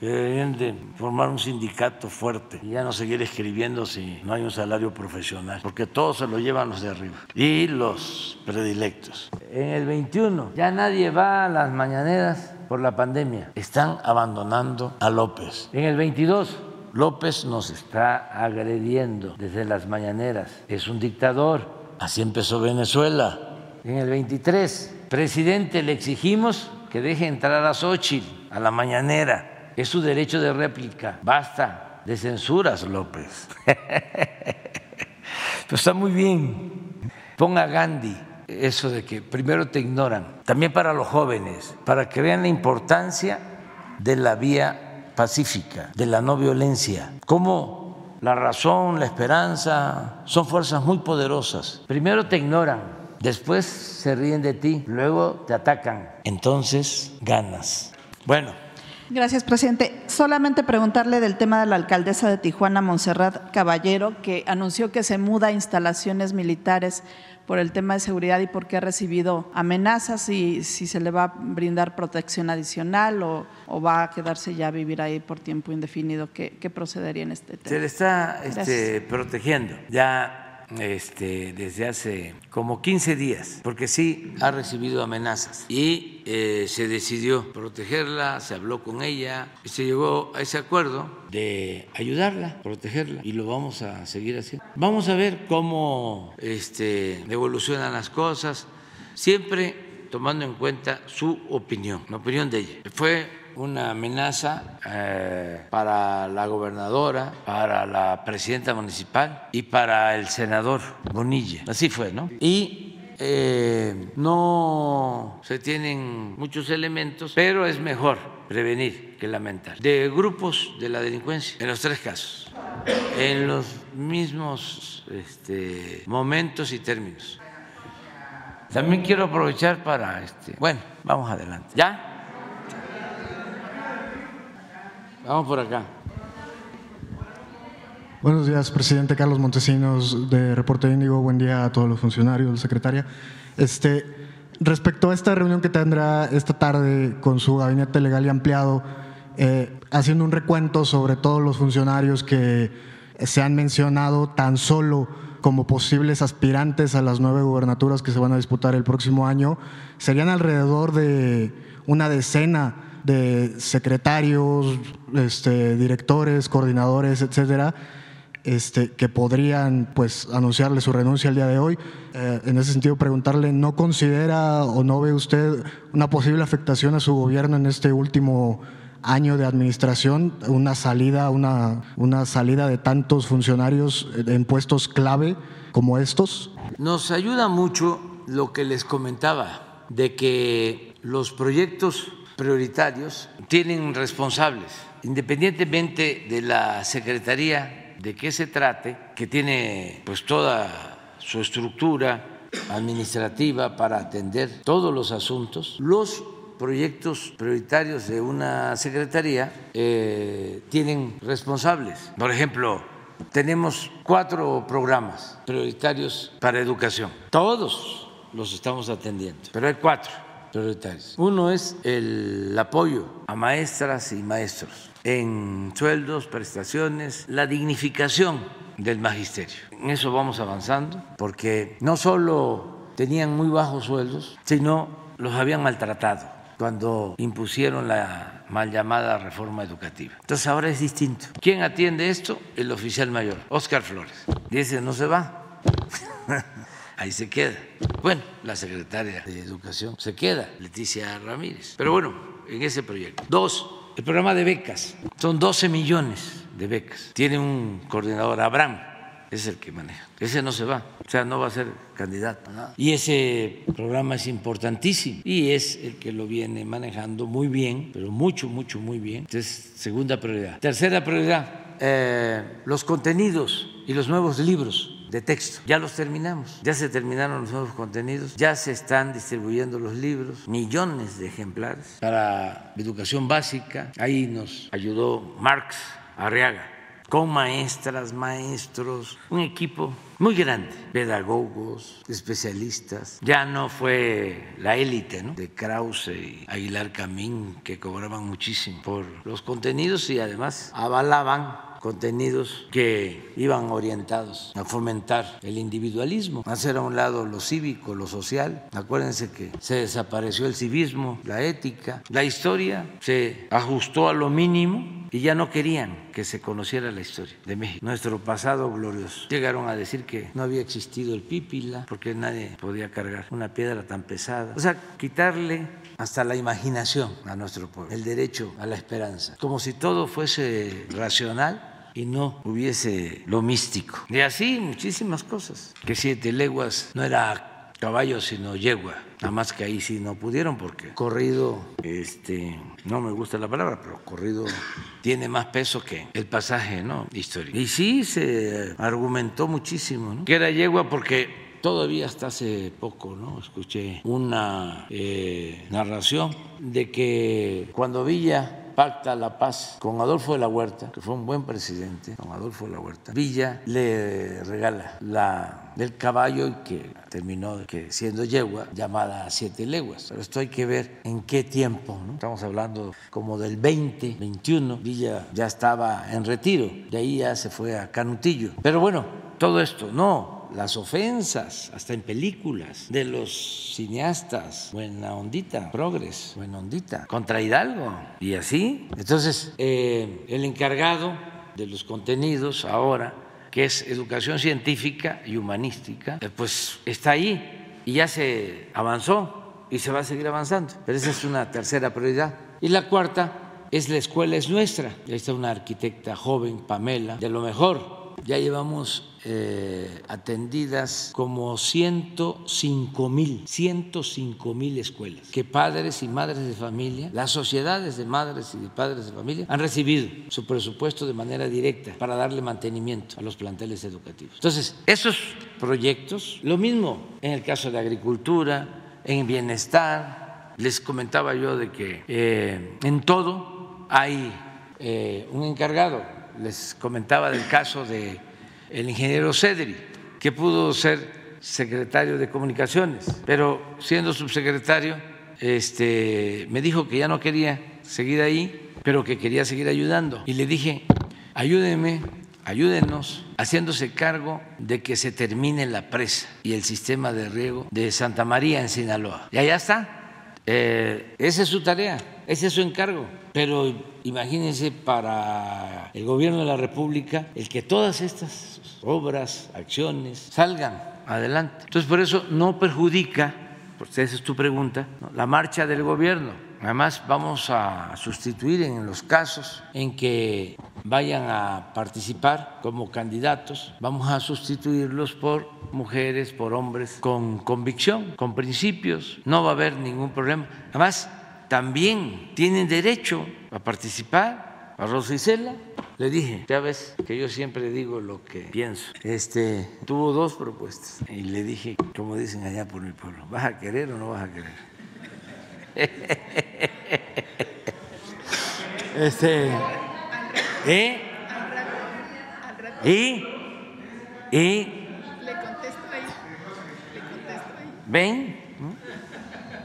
Deberían de formar un sindicato fuerte y ya no seguir escribiendo si no hay un salario profesional, porque todo se lo llevan los de arriba y los predilectos. En el 21 ya nadie va a las mañaneras por la pandemia. Están abandonando a López. En el 22 López nos está agrediendo desde las mañaneras. Es un dictador. Así empezó Venezuela. En el 23, presidente, le exigimos que deje entrar a Xochitl a la mañanera. Es su derecho de réplica. Basta de censuras, López. [laughs] Pero está muy bien. Ponga Gandhi eso de que primero te ignoran, también para los jóvenes, para que vean la importancia de la vía pacífica, de la no violencia, cómo la razón, la esperanza son fuerzas muy poderosas. Primero te ignoran, después se ríen de ti, luego te atacan, entonces ganas. Bueno. Gracias, presidente. Solamente preguntarle del tema de la alcaldesa de Tijuana, Montserrat Caballero, que anunció que se muda a instalaciones militares por el tema de seguridad y por qué ha recibido amenazas y si se le va a brindar protección adicional o, va a quedarse ya a vivir ahí por tiempo indefinido. ¿Qué, procedería en este tema? Se le está este, protegiendo. Ya este, desde hace como 15 días, porque sí ha recibido amenazas y eh, se decidió protegerla, se habló con ella y se llegó a ese acuerdo de ayudarla, protegerla y lo vamos a seguir haciendo. Vamos a ver cómo este, evolucionan las cosas, siempre tomando en cuenta su opinión, la opinión de ella. Fue una amenaza eh, para la gobernadora, para la presidenta municipal y para el senador Bonilla. Así fue, ¿no? Y eh, no se tienen muchos elementos, pero es mejor prevenir que lamentar. De grupos de la delincuencia, en los tres casos, en los mismos este, momentos y términos. También quiero aprovechar para, este, bueno, vamos adelante. ¿Ya? Vamos por acá. Buenos días, presidente Carlos Montesinos de Reporte Índigo. Buen día a todos los funcionarios, secretaria. Este, respecto a esta reunión que tendrá esta tarde con su gabinete legal y ampliado, eh, haciendo un recuento sobre todos los funcionarios que se han mencionado tan solo como posibles aspirantes a las nueve gubernaturas que se van a disputar el próximo año, serían alrededor de una decena de secretarios, este, directores, coordinadores, etcétera, este, que podrían pues, anunciarle su renuncia el día de hoy. Eh, en ese sentido, preguntarle, ¿no considera o no ve usted una posible afectación a su gobierno en este último año de administración, una salida, una, una salida de tantos funcionarios en puestos clave como estos? Nos ayuda mucho lo que les comentaba, de que los proyectos prioritarios tienen responsables, independientemente de la Secretaría de qué se trate, que tiene pues toda su estructura administrativa para atender todos los asuntos, los proyectos prioritarios de una secretaría eh, tienen responsables. Por ejemplo, tenemos cuatro programas prioritarios para educación. Todos los estamos atendiendo, pero hay cuatro prioritarios. Uno es el apoyo a maestras y maestros en sueldos, prestaciones, la dignificación del magisterio. En eso vamos avanzando porque no solo tenían muy bajos sueldos, sino los habían maltratado cuando impusieron la mal llamada reforma educativa. Entonces ahora es distinto. ¿Quién atiende esto? El oficial mayor, Oscar Flores. Dice, no se va. [laughs] ahí se queda. Bueno, la secretaria de Educación se queda, Leticia Ramírez. Pero bueno, en ese proyecto. Dos, el programa de becas. Son 12 millones de becas. Tiene un coordinador, Abraham, es el que maneja. Ese no se va, o sea, no va a ser candidato. Y ese programa es importantísimo y es el que lo viene manejando muy bien, pero mucho, mucho, muy bien. Entonces, segunda prioridad. Tercera prioridad, eh, los contenidos y los nuevos libros de texto. Ya los terminamos, ya se terminaron los nuevos contenidos, ya se están distribuyendo los libros, millones de ejemplares para educación básica. Ahí nos ayudó Marx Arriaga con maestras, maestros, un equipo muy grande, pedagogos, especialistas. Ya no fue la élite de Krause y Aguilar Camín que cobraban muchísimo por los contenidos y además avalaban contenidos que iban orientados a fomentar el individualismo, hacer a un lado lo cívico, lo social. Acuérdense que se desapareció el civismo, la ética, la historia se ajustó a lo mínimo y ya no querían que se conociera la historia de México, nuestro pasado glorioso. Llegaron a decir que no había existido el pípila porque nadie podía cargar una piedra tan pesada. O sea, quitarle hasta la imaginación a nuestro pueblo, el derecho a la esperanza, como si todo fuese racional y no hubiese lo místico. Y así muchísimas cosas. Que siete leguas no era caballo sino yegua. Nada más que ahí sí no pudieron porque corrido, este, no me gusta la palabra, pero corrido tiene más peso que el pasaje, ¿no? Histórico. Y sí se argumentó muchísimo, ¿no? Que era yegua porque Todavía hasta hace poco, ¿no? Escuché una eh, narración de que cuando Villa pacta la paz con Adolfo de la Huerta, que fue un buen presidente, con Adolfo de la Huerta, Villa le regala la del caballo y que terminó que siendo yegua llamada siete leguas. Pero esto hay que ver en qué tiempo, ¿no? Estamos hablando como del 20, 21, Villa ya estaba en retiro, de ahí ya se fue a Canutillo. Pero bueno, todo esto, no, las ofensas, hasta en películas, de los cineastas, buena ondita, progres, buena ondita, contra Hidalgo, y así. Entonces, eh, el encargado de los contenidos ahora, que es educación científica y humanística, eh, pues está ahí y ya se avanzó y se va a seguir avanzando. Pero esa es una tercera prioridad. Y la cuarta es la escuela es nuestra. Ahí está una arquitecta joven, Pamela, de lo mejor ya llevamos eh, atendidas como 105 mil, 105 mil escuelas que padres y madres de familia, las sociedades de madres y de padres de familia han recibido su presupuesto de manera directa para darle mantenimiento a los planteles educativos. Entonces, esos proyectos, lo mismo en el caso de agricultura, en bienestar, les comentaba yo de que eh, en todo hay eh, un encargado les comentaba del caso de el ingeniero Cedri, que pudo ser secretario de comunicaciones, pero siendo subsecretario, este, me dijo que ya no quería seguir ahí, pero que quería seguir ayudando. Y le dije, ayúdenme, ayúdenos, haciéndose cargo de que se termine la presa y el sistema de riego de Santa María en Sinaloa. Y allá está. Eh, esa es su tarea, ese es su encargo. Pero imagínense para el gobierno de la República el que todas estas obras, acciones salgan adelante. Entonces, por eso no perjudica, porque esa es tu pregunta, la marcha del gobierno. Además, vamos a sustituir en los casos en que vayan a participar como candidatos, vamos a sustituirlos por mujeres, por hombres con convicción, con principios. No va a haber ningún problema. Además, también tienen derecho a participar. A Rosicela le dije, ya ves que yo siempre digo lo que pienso. Este, tuvo dos propuestas y le dije, como dicen allá por mi pueblo, ¿vas a querer o no vas a querer? [laughs] Este, ¿eh? Y, y, le contesto ahí, le contesto ahí. ¿Ven?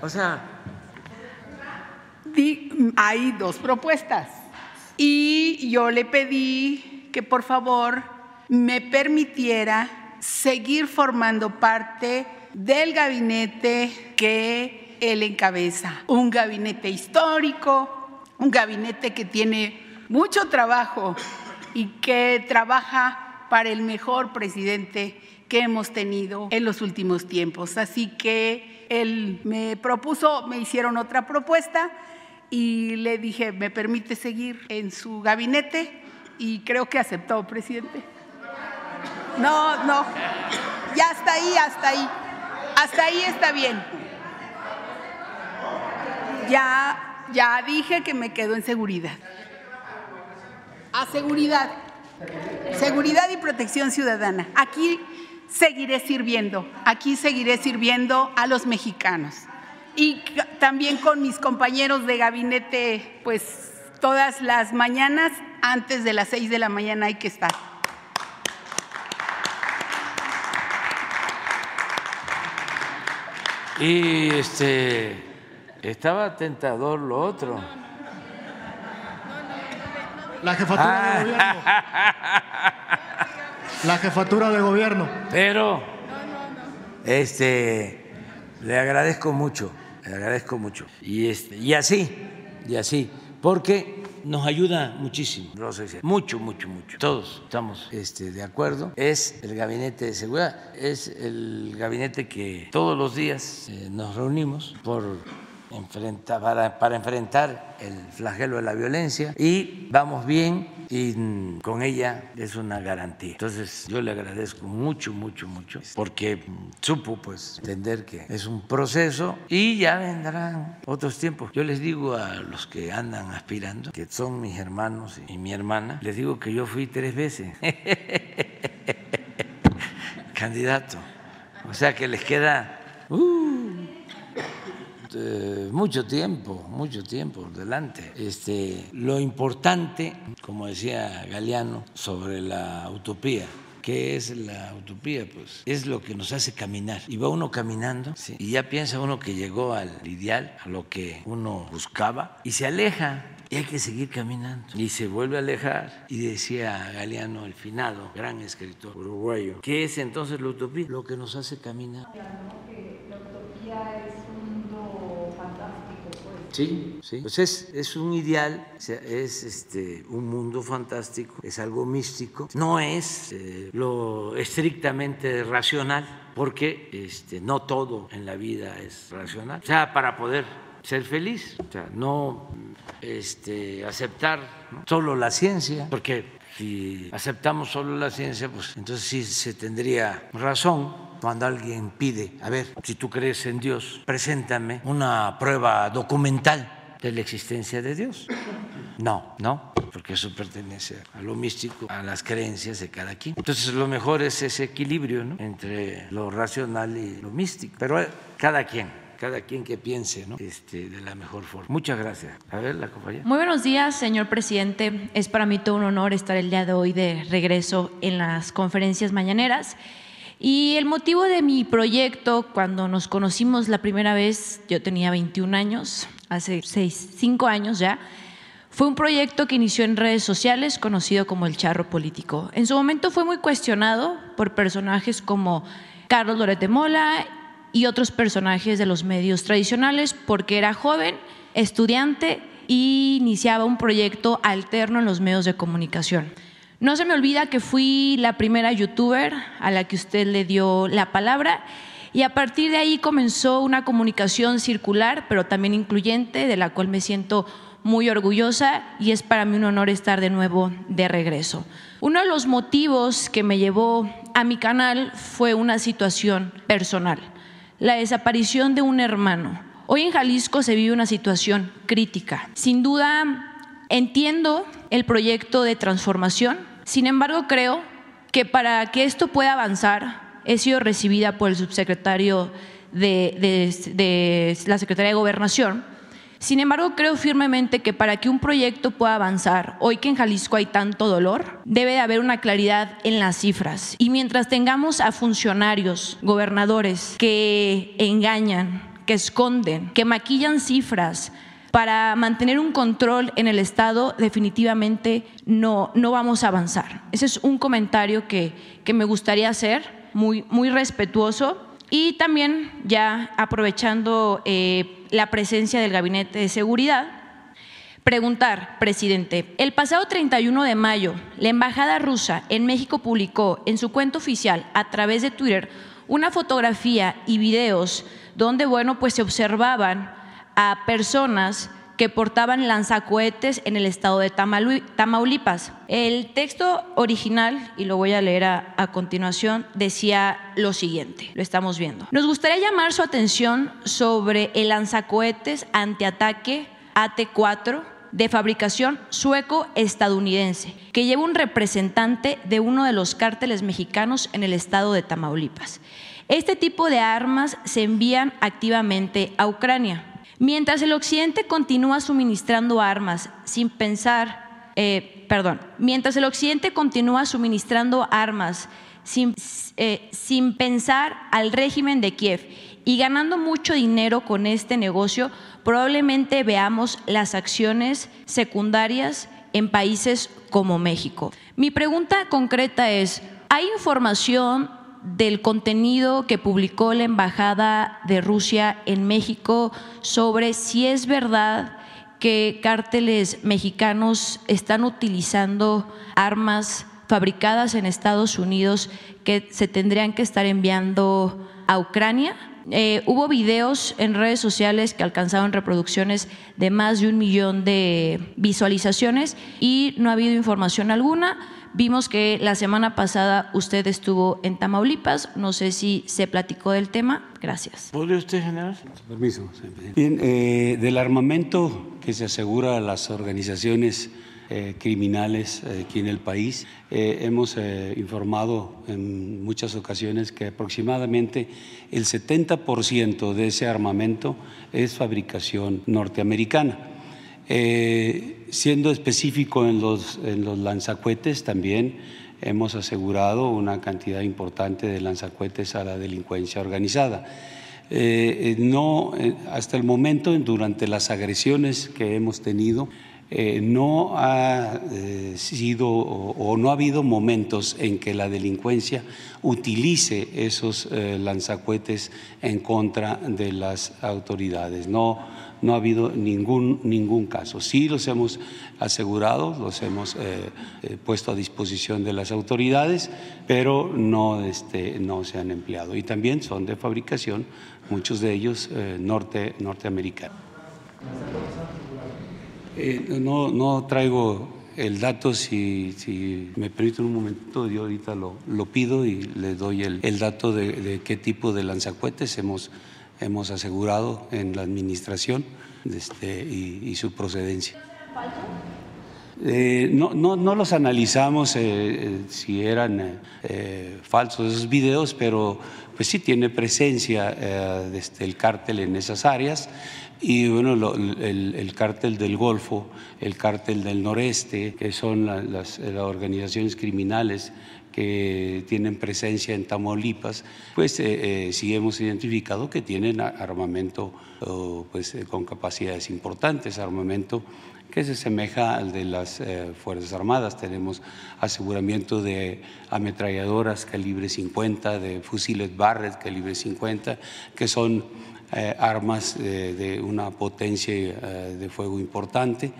O sea, hay dos propuestas y yo le pedí que por favor me permitiera seguir formando parte del gabinete que él encabeza. Un gabinete histórico, un gabinete que tiene mucho trabajo y que trabaja para el mejor presidente que hemos tenido en los últimos tiempos. Así que él me propuso, me hicieron otra propuesta y le dije, ¿me permite seguir en su gabinete? Y creo que aceptó, presidente. No, no, ya está ahí, hasta ahí. Hasta ahí está bien. Ya, ya dije que me quedo en seguridad. A seguridad. Seguridad y protección ciudadana. Aquí seguiré sirviendo, aquí seguiré sirviendo a los mexicanos y también con mis compañeros de gabinete, pues todas las mañanas, antes de las seis de la mañana hay que estar. Y este estaba tentador lo otro. La jefatura de ah. gobierno. La jefatura de gobierno. Pero este le agradezco mucho le agradezco mucho. Y, este, y así, y así, porque nos ayuda muchísimo, mucho, mucho, mucho. Todos estamos este, de acuerdo. Es el gabinete de seguridad, es el gabinete que todos los días eh, nos reunimos por enfrenta, para, para enfrentar el flagelo de la violencia y vamos bien y con ella es una garantía. Entonces yo le agradezco mucho, mucho, mucho porque supo pues entender que es un proceso y ya vendrán otros tiempos. Yo les digo a los que andan aspirando, que son mis hermanos y mi hermana, les digo que yo fui tres veces [laughs] candidato. O sea que les queda... Uh, mucho tiempo, mucho tiempo por delante. Este, lo importante, como decía Galeano, sobre la utopía, ¿Qué es la utopía? Pues es lo que nos hace caminar. Y va uno caminando y ya piensa uno que llegó al ideal, a lo que uno buscaba, y se aleja. Y hay que seguir caminando. Y se vuelve a alejar. Y decía Galeano, el finado, gran escritor uruguayo, ¿qué es entonces la utopía? Lo que nos hace caminar. La utopía es Sí, sí. Pues es, es un ideal, es este, un mundo fantástico, es algo místico. No es eh, lo estrictamente racional, porque este, no todo en la vida es racional. O sea, para poder ser feliz, o sea, no este, aceptar solo la ciencia, porque si aceptamos solo la ciencia, pues entonces sí se tendría razón cuando alguien pide, a ver, si tú crees en Dios, preséntame una prueba documental de la existencia de Dios. No, no, porque eso pertenece a lo místico, a las creencias de cada quien. Entonces lo mejor es ese equilibrio ¿no? entre lo racional y lo místico, pero eh, cada quien cada quien que piense ¿no? este, de la mejor forma. Muchas gracias. A ver, la compañera. Muy buenos días, señor presidente. Es para mí todo un honor estar el día de hoy de regreso en las conferencias mañaneras. Y el motivo de mi proyecto, cuando nos conocimos la primera vez, yo tenía 21 años, hace 6, 5 años ya, fue un proyecto que inició en redes sociales conocido como el charro político. En su momento fue muy cuestionado por personajes como Carlos Lorete Mola y otros personajes de los medios tradicionales porque era joven, estudiante y iniciaba un proyecto alterno en los medios de comunicación. No se me olvida que fui la primera youtuber a la que usted le dio la palabra y a partir de ahí comenzó una comunicación circular, pero también incluyente, de la cual me siento muy orgullosa y es para mí un honor estar de nuevo de regreso. Uno de los motivos que me llevó a mi canal fue una situación personal, la desaparición de un hermano. Hoy en Jalisco se vive una situación crítica. Sin duda, entiendo el proyecto de transformación sin embargo, creo que para que esto pueda avanzar, he sido recibida por el subsecretario de, la Secretaría de Gobernación. Sin embargo, creo firmemente que para que un proyecto pueda avanzar, hoy que en Jalisco hay tanto dolor, debe de haber una claridad en las cifras. Y mientras tengamos a funcionarios, gobernadores que engañan, que esconden, que maquillan cifras, para mantener un control en el Estado definitivamente no, no vamos a avanzar. Ese es un comentario que, que me gustaría hacer, muy, muy respetuoso. Y también ya aprovechando eh, la presencia del Gabinete de Seguridad, preguntar, presidente, el pasado 31 de mayo, la Embajada rusa en México publicó en su cuenta oficial a través de Twitter una fotografía y videos donde, bueno, pues se observaban a personas que portaban lanzacohetes en el estado de Tamaulipas. El texto original, y lo voy a leer a, continuación, decía lo siguiente, lo estamos viendo. Nos gustaría llamar su atención sobre el lanzacohetes antiataque AT-4 de fabricación sueco-estadounidense, que lleva un representante de uno de los cárteles mexicanos en el estado de Tamaulipas. Este tipo de armas se envían activamente a Ucrania. Mientras el Occidente continúa suministrando armas sin pensar, eh, perdón, mientras el Occidente continúa suministrando armas sin, eh, sin pensar al régimen de Kiev y ganando mucho dinero con este negocio, probablemente veamos las acciones secundarias en países como México. Mi pregunta concreta es, ¿hay información del contenido que publicó la Embajada de Rusia en México sobre si es verdad que cárteles mexicanos están utilizando armas fabricadas en Estados Unidos que se tendrían que estar enviando a Ucrania. Eh, hubo videos en redes sociales que alcanzaron reproducciones de más de un millón de visualizaciones y no ha habido información alguna. Vimos que la semana pasada usted estuvo en Tamaulipas. No sé si se platicó del tema. Gracias. ¿Podría usted, general? Permiso. Bien, eh, del armamento que se asegura a las organizaciones eh, criminales eh, aquí en el país. Eh, hemos informado en muchas ocasiones que aproximadamente el 70% de ese armamento es fabricación norteamericana. Siendo específico en los, en los lanzacuetes, también hemos asegurado una cantidad importante de lanzacuetes a la delincuencia organizada. no, hasta el momento, durante las agresiones que hemos tenido, eh, no ha eh, sido o, no ha habido momentos en que la delincuencia utilice esos eh, lanzacuetes en contra de las autoridades. No, no ha habido ningún, ningún caso. Sí los hemos asegurado, los hemos puesto a disposición de las autoridades, pero no, este, no se han empleado. Y también son de fabricación, muchos de ellos norte, norteamericanos. Eh, no, no traigo el dato, si, si me permiten un momento, yo ahorita lo, lo pido y le doy el, el dato de, de, qué tipo de lanzacuetes hemos, hemos asegurado en la administración este, y, y, su procedencia. Eh, no, no, no, los analizamos eh, eh si eran eh, falsos esos videos, pero pues sí tiene presencia desde este, el cártel en esas áreas y bueno, el, cártel del Golfo, el cártel del Noreste, que son las, organizaciones criminales que tienen presencia en Tamaulipas, pues eh, eh, sí hemos identificado que tienen armamento pues, eh, con capacidades importantes, armamento que se asemeja al de las Fuerzas Armadas. Tenemos aseguramiento de ametralladoras calibre 50, de fusiles Barrett calibre 50, que son eh, armas de una potencia eh, de fuego importante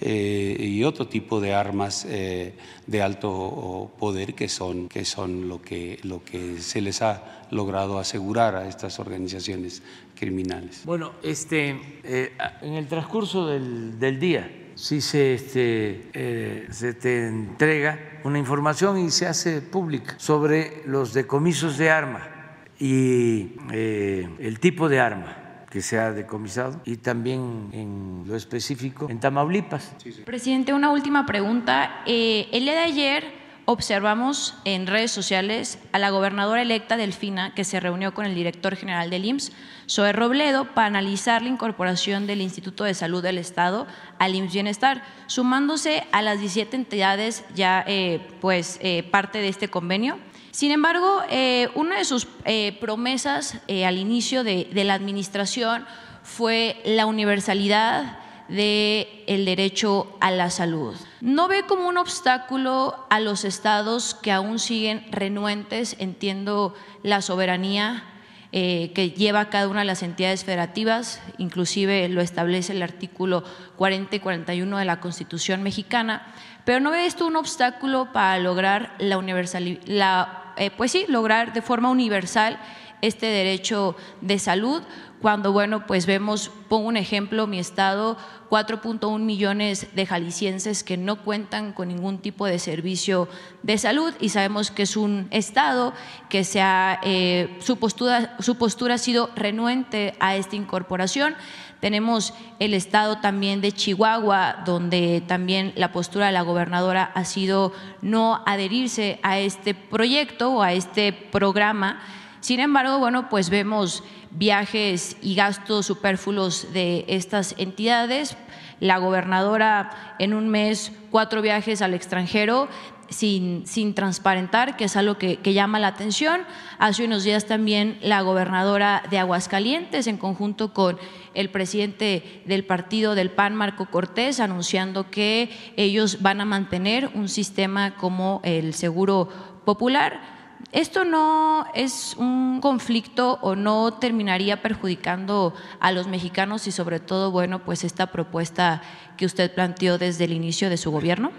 eh, y otro tipo de armas de alto poder que son, que son lo, que, lo que se les ha logrado asegurar a estas organizaciones criminales. Bueno, este, en el transcurso del, del día, si se, este, se te entrega una información y se hace pública sobre los decomisos de armas y eh, el tipo de arma que se ha decomisado y también en lo específico en Tamaulipas. Presidente, una última pregunta. Eh, el día de ayer observamos en redes sociales a la gobernadora electa Delfina que se reunió con el director general del IMSS, Zoe Robledo, para analizar la incorporación del Instituto de Salud del Estado al IMSS Bienestar, sumándose a las 17 entidades ya eh, pues parte de este convenio. Sin embargo, eh, una de sus eh, promesas eh, al inicio de, la administración fue la universalidad del derecho a la salud. No ve como un obstáculo a los estados que aún siguen renuentes, entiendo la soberanía que lleva cada una de las entidades federativas, inclusive lo establece el artículo 40 y 41 de la Constitución mexicana, pero no ve esto un obstáculo para lograr la universalidad, eh, pues sí, lograr de forma universal este derecho de salud, cuando, bueno, pues vemos, pongo un ejemplo, mi estado, 4.1 millones de jaliscienses que no cuentan con ningún tipo de servicio de salud y sabemos que es un estado que se ha, eh, su, postura, su postura ha sido renuente a esta incorporación. Tenemos el estado también de Chihuahua, donde también la postura de la gobernadora ha sido no adherirse a este proyecto o a este programa. Sin embargo, bueno, pues vemos viajes y gastos superfluos de estas entidades. La gobernadora en un mes, cuatro viajes al extranjero sin, sin transparentar, que es algo que, llama la atención. Hace unos días también la gobernadora de Aguascalientes, en conjunto con el presidente del partido del PAN, Marco Cortés, anunciando que ellos van a mantener un sistema como el Seguro Popular. ¿Esto no es un conflicto o no terminaría perjudicando a los mexicanos y sobre todo, bueno, pues esta propuesta que usted planteó desde el inicio de su gobierno?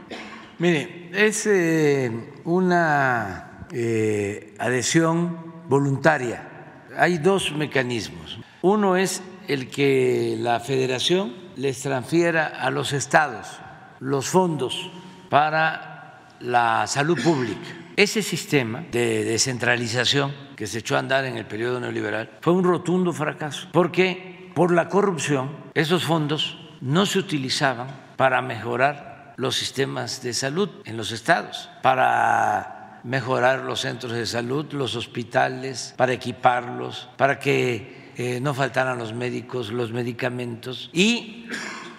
Mire, es eh, una eh, adhesión voluntaria hay dos mecanismos. Uno es el que la federación les transfiera a los estados los fondos para la salud pública. Ese sistema de descentralización que se echó a andar en el periodo neoliberal fue un rotundo fracaso, porque por la corrupción esos fondos no se utilizaban para mejorar los sistemas de salud en los estados, para mejorar los centros de salud, los hospitales, para equiparlos, para que eh, no faltaran los médicos, los medicamentos. Y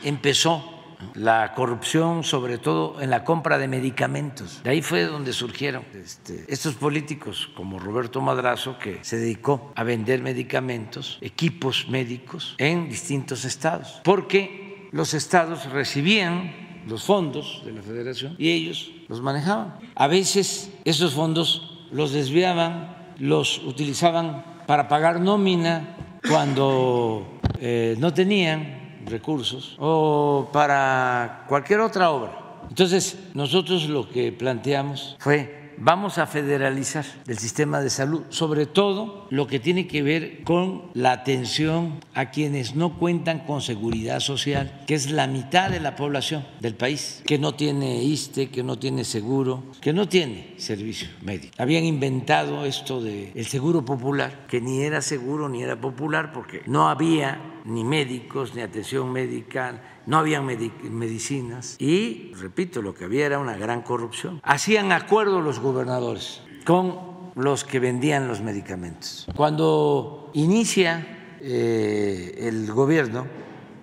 empezó la corrupción, sobre todo en la compra de medicamentos. De ahí fue donde surgieron este, estos políticos como Roberto Madrazo, que se dedicó a vender medicamentos, equipos médicos en distintos estados, porque los estados recibían los fondos de la federación y ellos los manejaban. A veces esos fondos los desviaban, los utilizaban para pagar nómina cuando eh, no tenían recursos o para cualquier otra obra. Entonces, nosotros lo que planteamos fue vamos a federalizar el sistema de salud, sobre todo lo que tiene que ver con la atención a quienes no cuentan con seguridad social, que es la mitad de la población del país, que no tiene ISTE, que no tiene seguro, que no tiene servicio médico. Habían inventado esto del seguro popular, que ni era seguro ni era popular porque no había ni médicos, ni atención médica, no había medicinas y, repito, lo que había era una gran corrupción. Hacían acuerdos los gobernadores con los que vendían los medicamentos. Cuando inicia eh, el gobierno,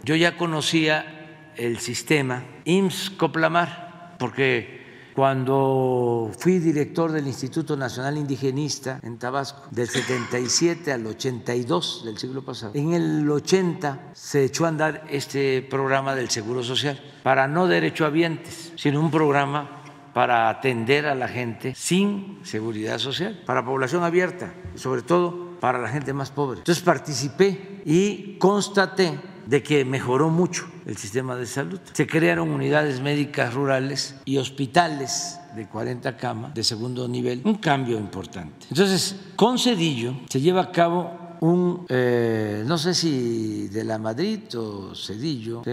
yo ya conocía el sistema IMSS-Coplamar, porque cuando fui director del Instituto Nacional Indigenista en Tabasco, del 77 al 82 del siglo pasado, en el 80 se echó a andar este programa del Seguro Social para no derechohabientes, sino un programa para atender a la gente sin seguridad social, para población abierta, sobre todo para la gente más pobre. Entonces participé y constaté de que mejoró mucho el sistema de salud. Se crearon unidades médicas rurales y hospitales de 40 camas de segundo nivel, un cambio importante. Entonces, con Cedillo se lleva a cabo un, eh, no sé si de la Madrid o Cedillo,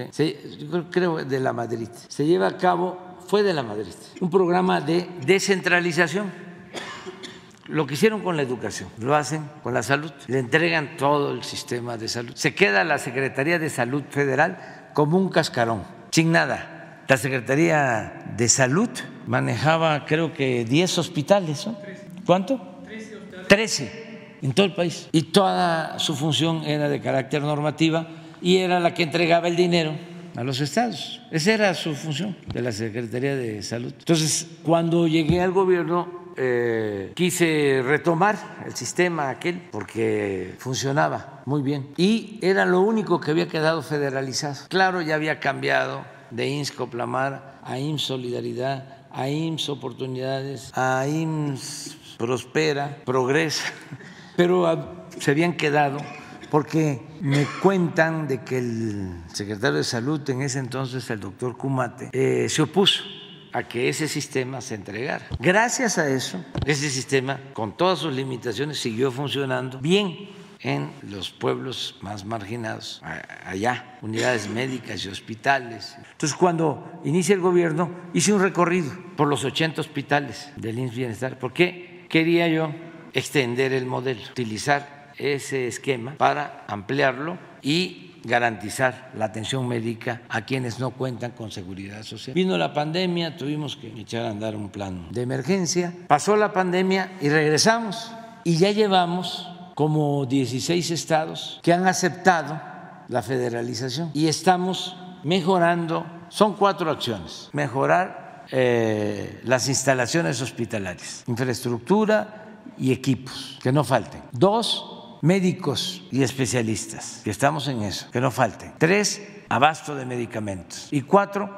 creo de la Madrid, se lleva a cabo, fue de la Madrid, un programa de descentralización lo que hicieron con la educación, lo hacen con la salud, le entregan todo el sistema de salud. Se queda la Secretaría de Salud Federal como un cascarón, sin nada. La Secretaría de Salud manejaba creo que 10 hospitales, ¿no? ¿Cuánto? 13 en todo el país. Y toda su función era de carácter normativa y era la que entregaba el dinero a los estados. Esa era su función de la Secretaría de Salud. Entonces, cuando llegué al gobierno, eh, quise retomar el sistema aquel porque funcionaba muy bien. Y era lo único que había quedado federalizado. Claro, ya había cambiado de IMSS Coplamar a IMSS Solidaridad, a IMSS Oportunidades, a IMSS Prospera, Progresa, [laughs] pero se habían quedado porque me cuentan de que el secretario de Salud en ese entonces, el doctor Cumate, eh, se opuso a que ese sistema se entregara. Gracias a eso, ese sistema, con todas sus limitaciones, siguió funcionando bien en los pueblos más marginados, allá, unidades médicas y hospitales. Entonces, cuando inicia el gobierno, hice un recorrido por los 80 hospitales del INS Bienestar, porque quería yo extender el modelo, utilizar ese esquema para ampliarlo y garantizar la atención médica a quienes no cuentan con seguridad social. Vino la pandemia, tuvimos que echar a andar un plan de emergencia, pasó la pandemia y regresamos y ya llevamos como 16 estados que han aceptado la federalización y estamos mejorando, son cuatro acciones, mejorar eh, las instalaciones hospitalarias, infraestructura y equipos, que no falten. Dos, médicos y especialistas, que estamos en eso, que no falten. Tres, abasto de medicamentos. Y cuatro,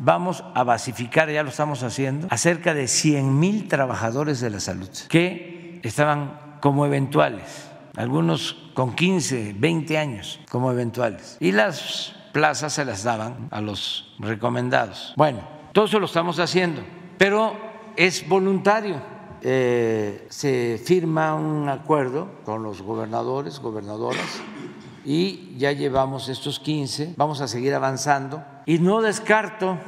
vamos a basificar, ya lo estamos haciendo, a cerca de 100 mil trabajadores de la salud que estaban como eventuales, algunos con 15, 20 años como eventuales. Y las plazas se las daban a los recomendados. Bueno, todo eso lo estamos haciendo, pero es voluntario se firma un acuerdo con los gobernadores, gobernadoras, y ya llevamos estos 15, vamos a seguir avanzando. Y no descarto,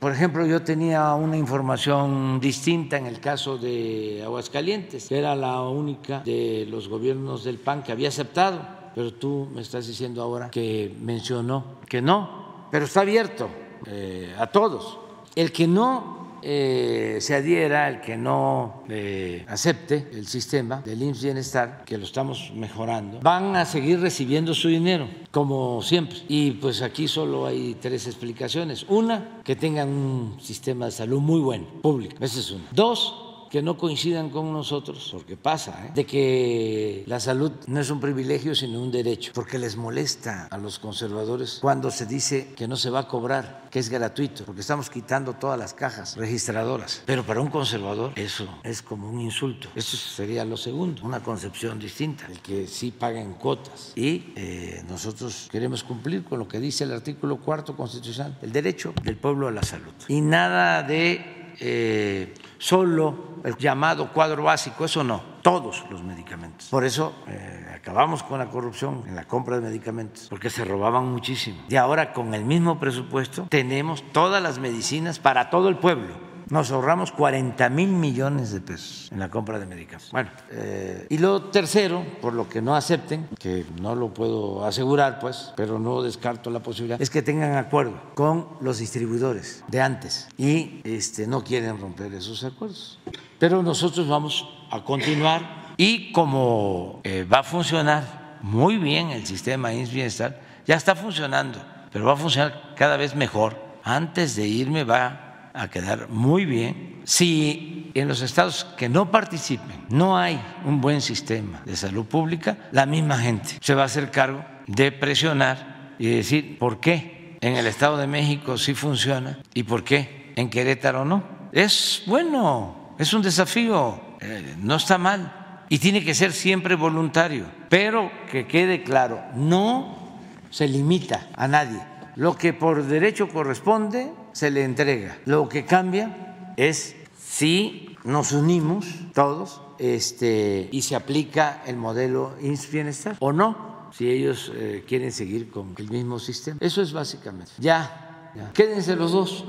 por ejemplo, yo tenía una información distinta en el caso de Aguascalientes, era la única de los gobiernos del PAN que había aceptado, pero tú me estás diciendo ahora que mencionó que no, pero está abierto eh, a todos. El que no eh, se adhiera, el que no eh, acepte el sistema del IMSS Bienestar, que lo estamos mejorando, van a seguir recibiendo su dinero, como siempre. Y pues aquí solo hay tres explicaciones. Una, que tengan un sistema de salud muy bueno, público. Esa es una. Dos, que no coincidan con nosotros, porque pasa, ¿eh? de que la salud no es un privilegio, sino un derecho, porque les molesta a los conservadores cuando se dice que no se va a cobrar, que es gratuito, porque estamos quitando todas las cajas registradoras. Pero para un conservador eso es como un insulto. Eso sería lo segundo, una concepción distinta, el que sí paguen cuotas. Y eh, nosotros queremos cumplir con lo que dice el artículo cuarto constitucional, el derecho del pueblo a la salud. Y nada de... Eh, solo el llamado cuadro básico, eso no, todos los medicamentos. Por eso eh, acabamos con la corrupción en la compra de medicamentos, porque se robaban muchísimo. Y ahora con el mismo presupuesto tenemos todas las medicinas para todo el pueblo nos ahorramos 40 mil millones de pesos en la compra de medicamentos. Bueno, eh, y lo tercero, por lo que no acepten, que no lo puedo asegurar, pues, pero no descarto la posibilidad, es que tengan acuerdo con los distribuidores de antes y este, no quieren romper esos acuerdos. Pero nosotros vamos a continuar y como eh, va a funcionar muy bien el sistema INS Bienestar, ya está funcionando, pero va a funcionar cada vez mejor. Antes de irme va a quedar muy bien si en los estados que no participen no hay un buen sistema de salud pública, la misma gente se va a hacer cargo de presionar y decir por qué en el Estado de México sí funciona y por qué en Querétaro no. Es bueno, es un desafío, eh, no está mal y tiene que ser siempre voluntario, pero que quede claro, no se limita a nadie. Lo que por derecho corresponde se le entrega. Lo que cambia es si nos unimos todos este, y se aplica el modelo INS Bienestar o no, si ellos eh, quieren seguir con el mismo sistema. Eso es básicamente. Ya, quédense los dos.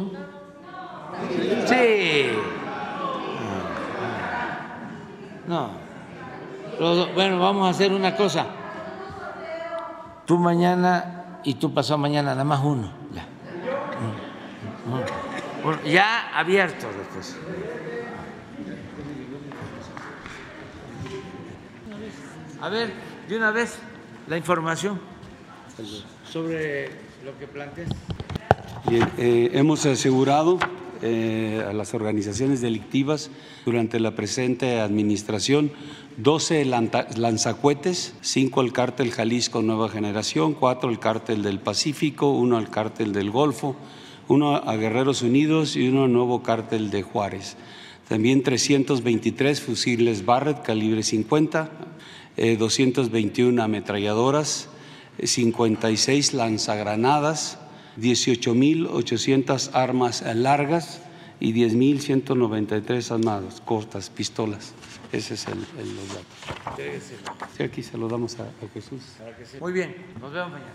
Sí. No. no. Bueno, vamos a hacer una cosa. Tú mañana y tú pasado mañana, nada más uno. Ya. Ya abierto después. A ver, de una vez la información sobre lo que planteas. Bien, eh, hemos asegurado eh, a las organizaciones delictivas durante la presente administración 12 lanzacuetes, 5 al cártel Jalisco Nueva Generación, 4 al cártel del Pacífico, 1 al cártel del Golfo, uno a Guerreros Unidos y uno al nuevo cártel de Juárez. También 323 fusiles Barrett calibre 50, 221 eh, ametralladoras, 56 lanzagranadas, 18.800 armas largas y 10.193 armadas cortas, pistolas. Ese es el, los datos. Sí, aquí se lo damos a, a Jesús. Muy bien, nos vemos mañana.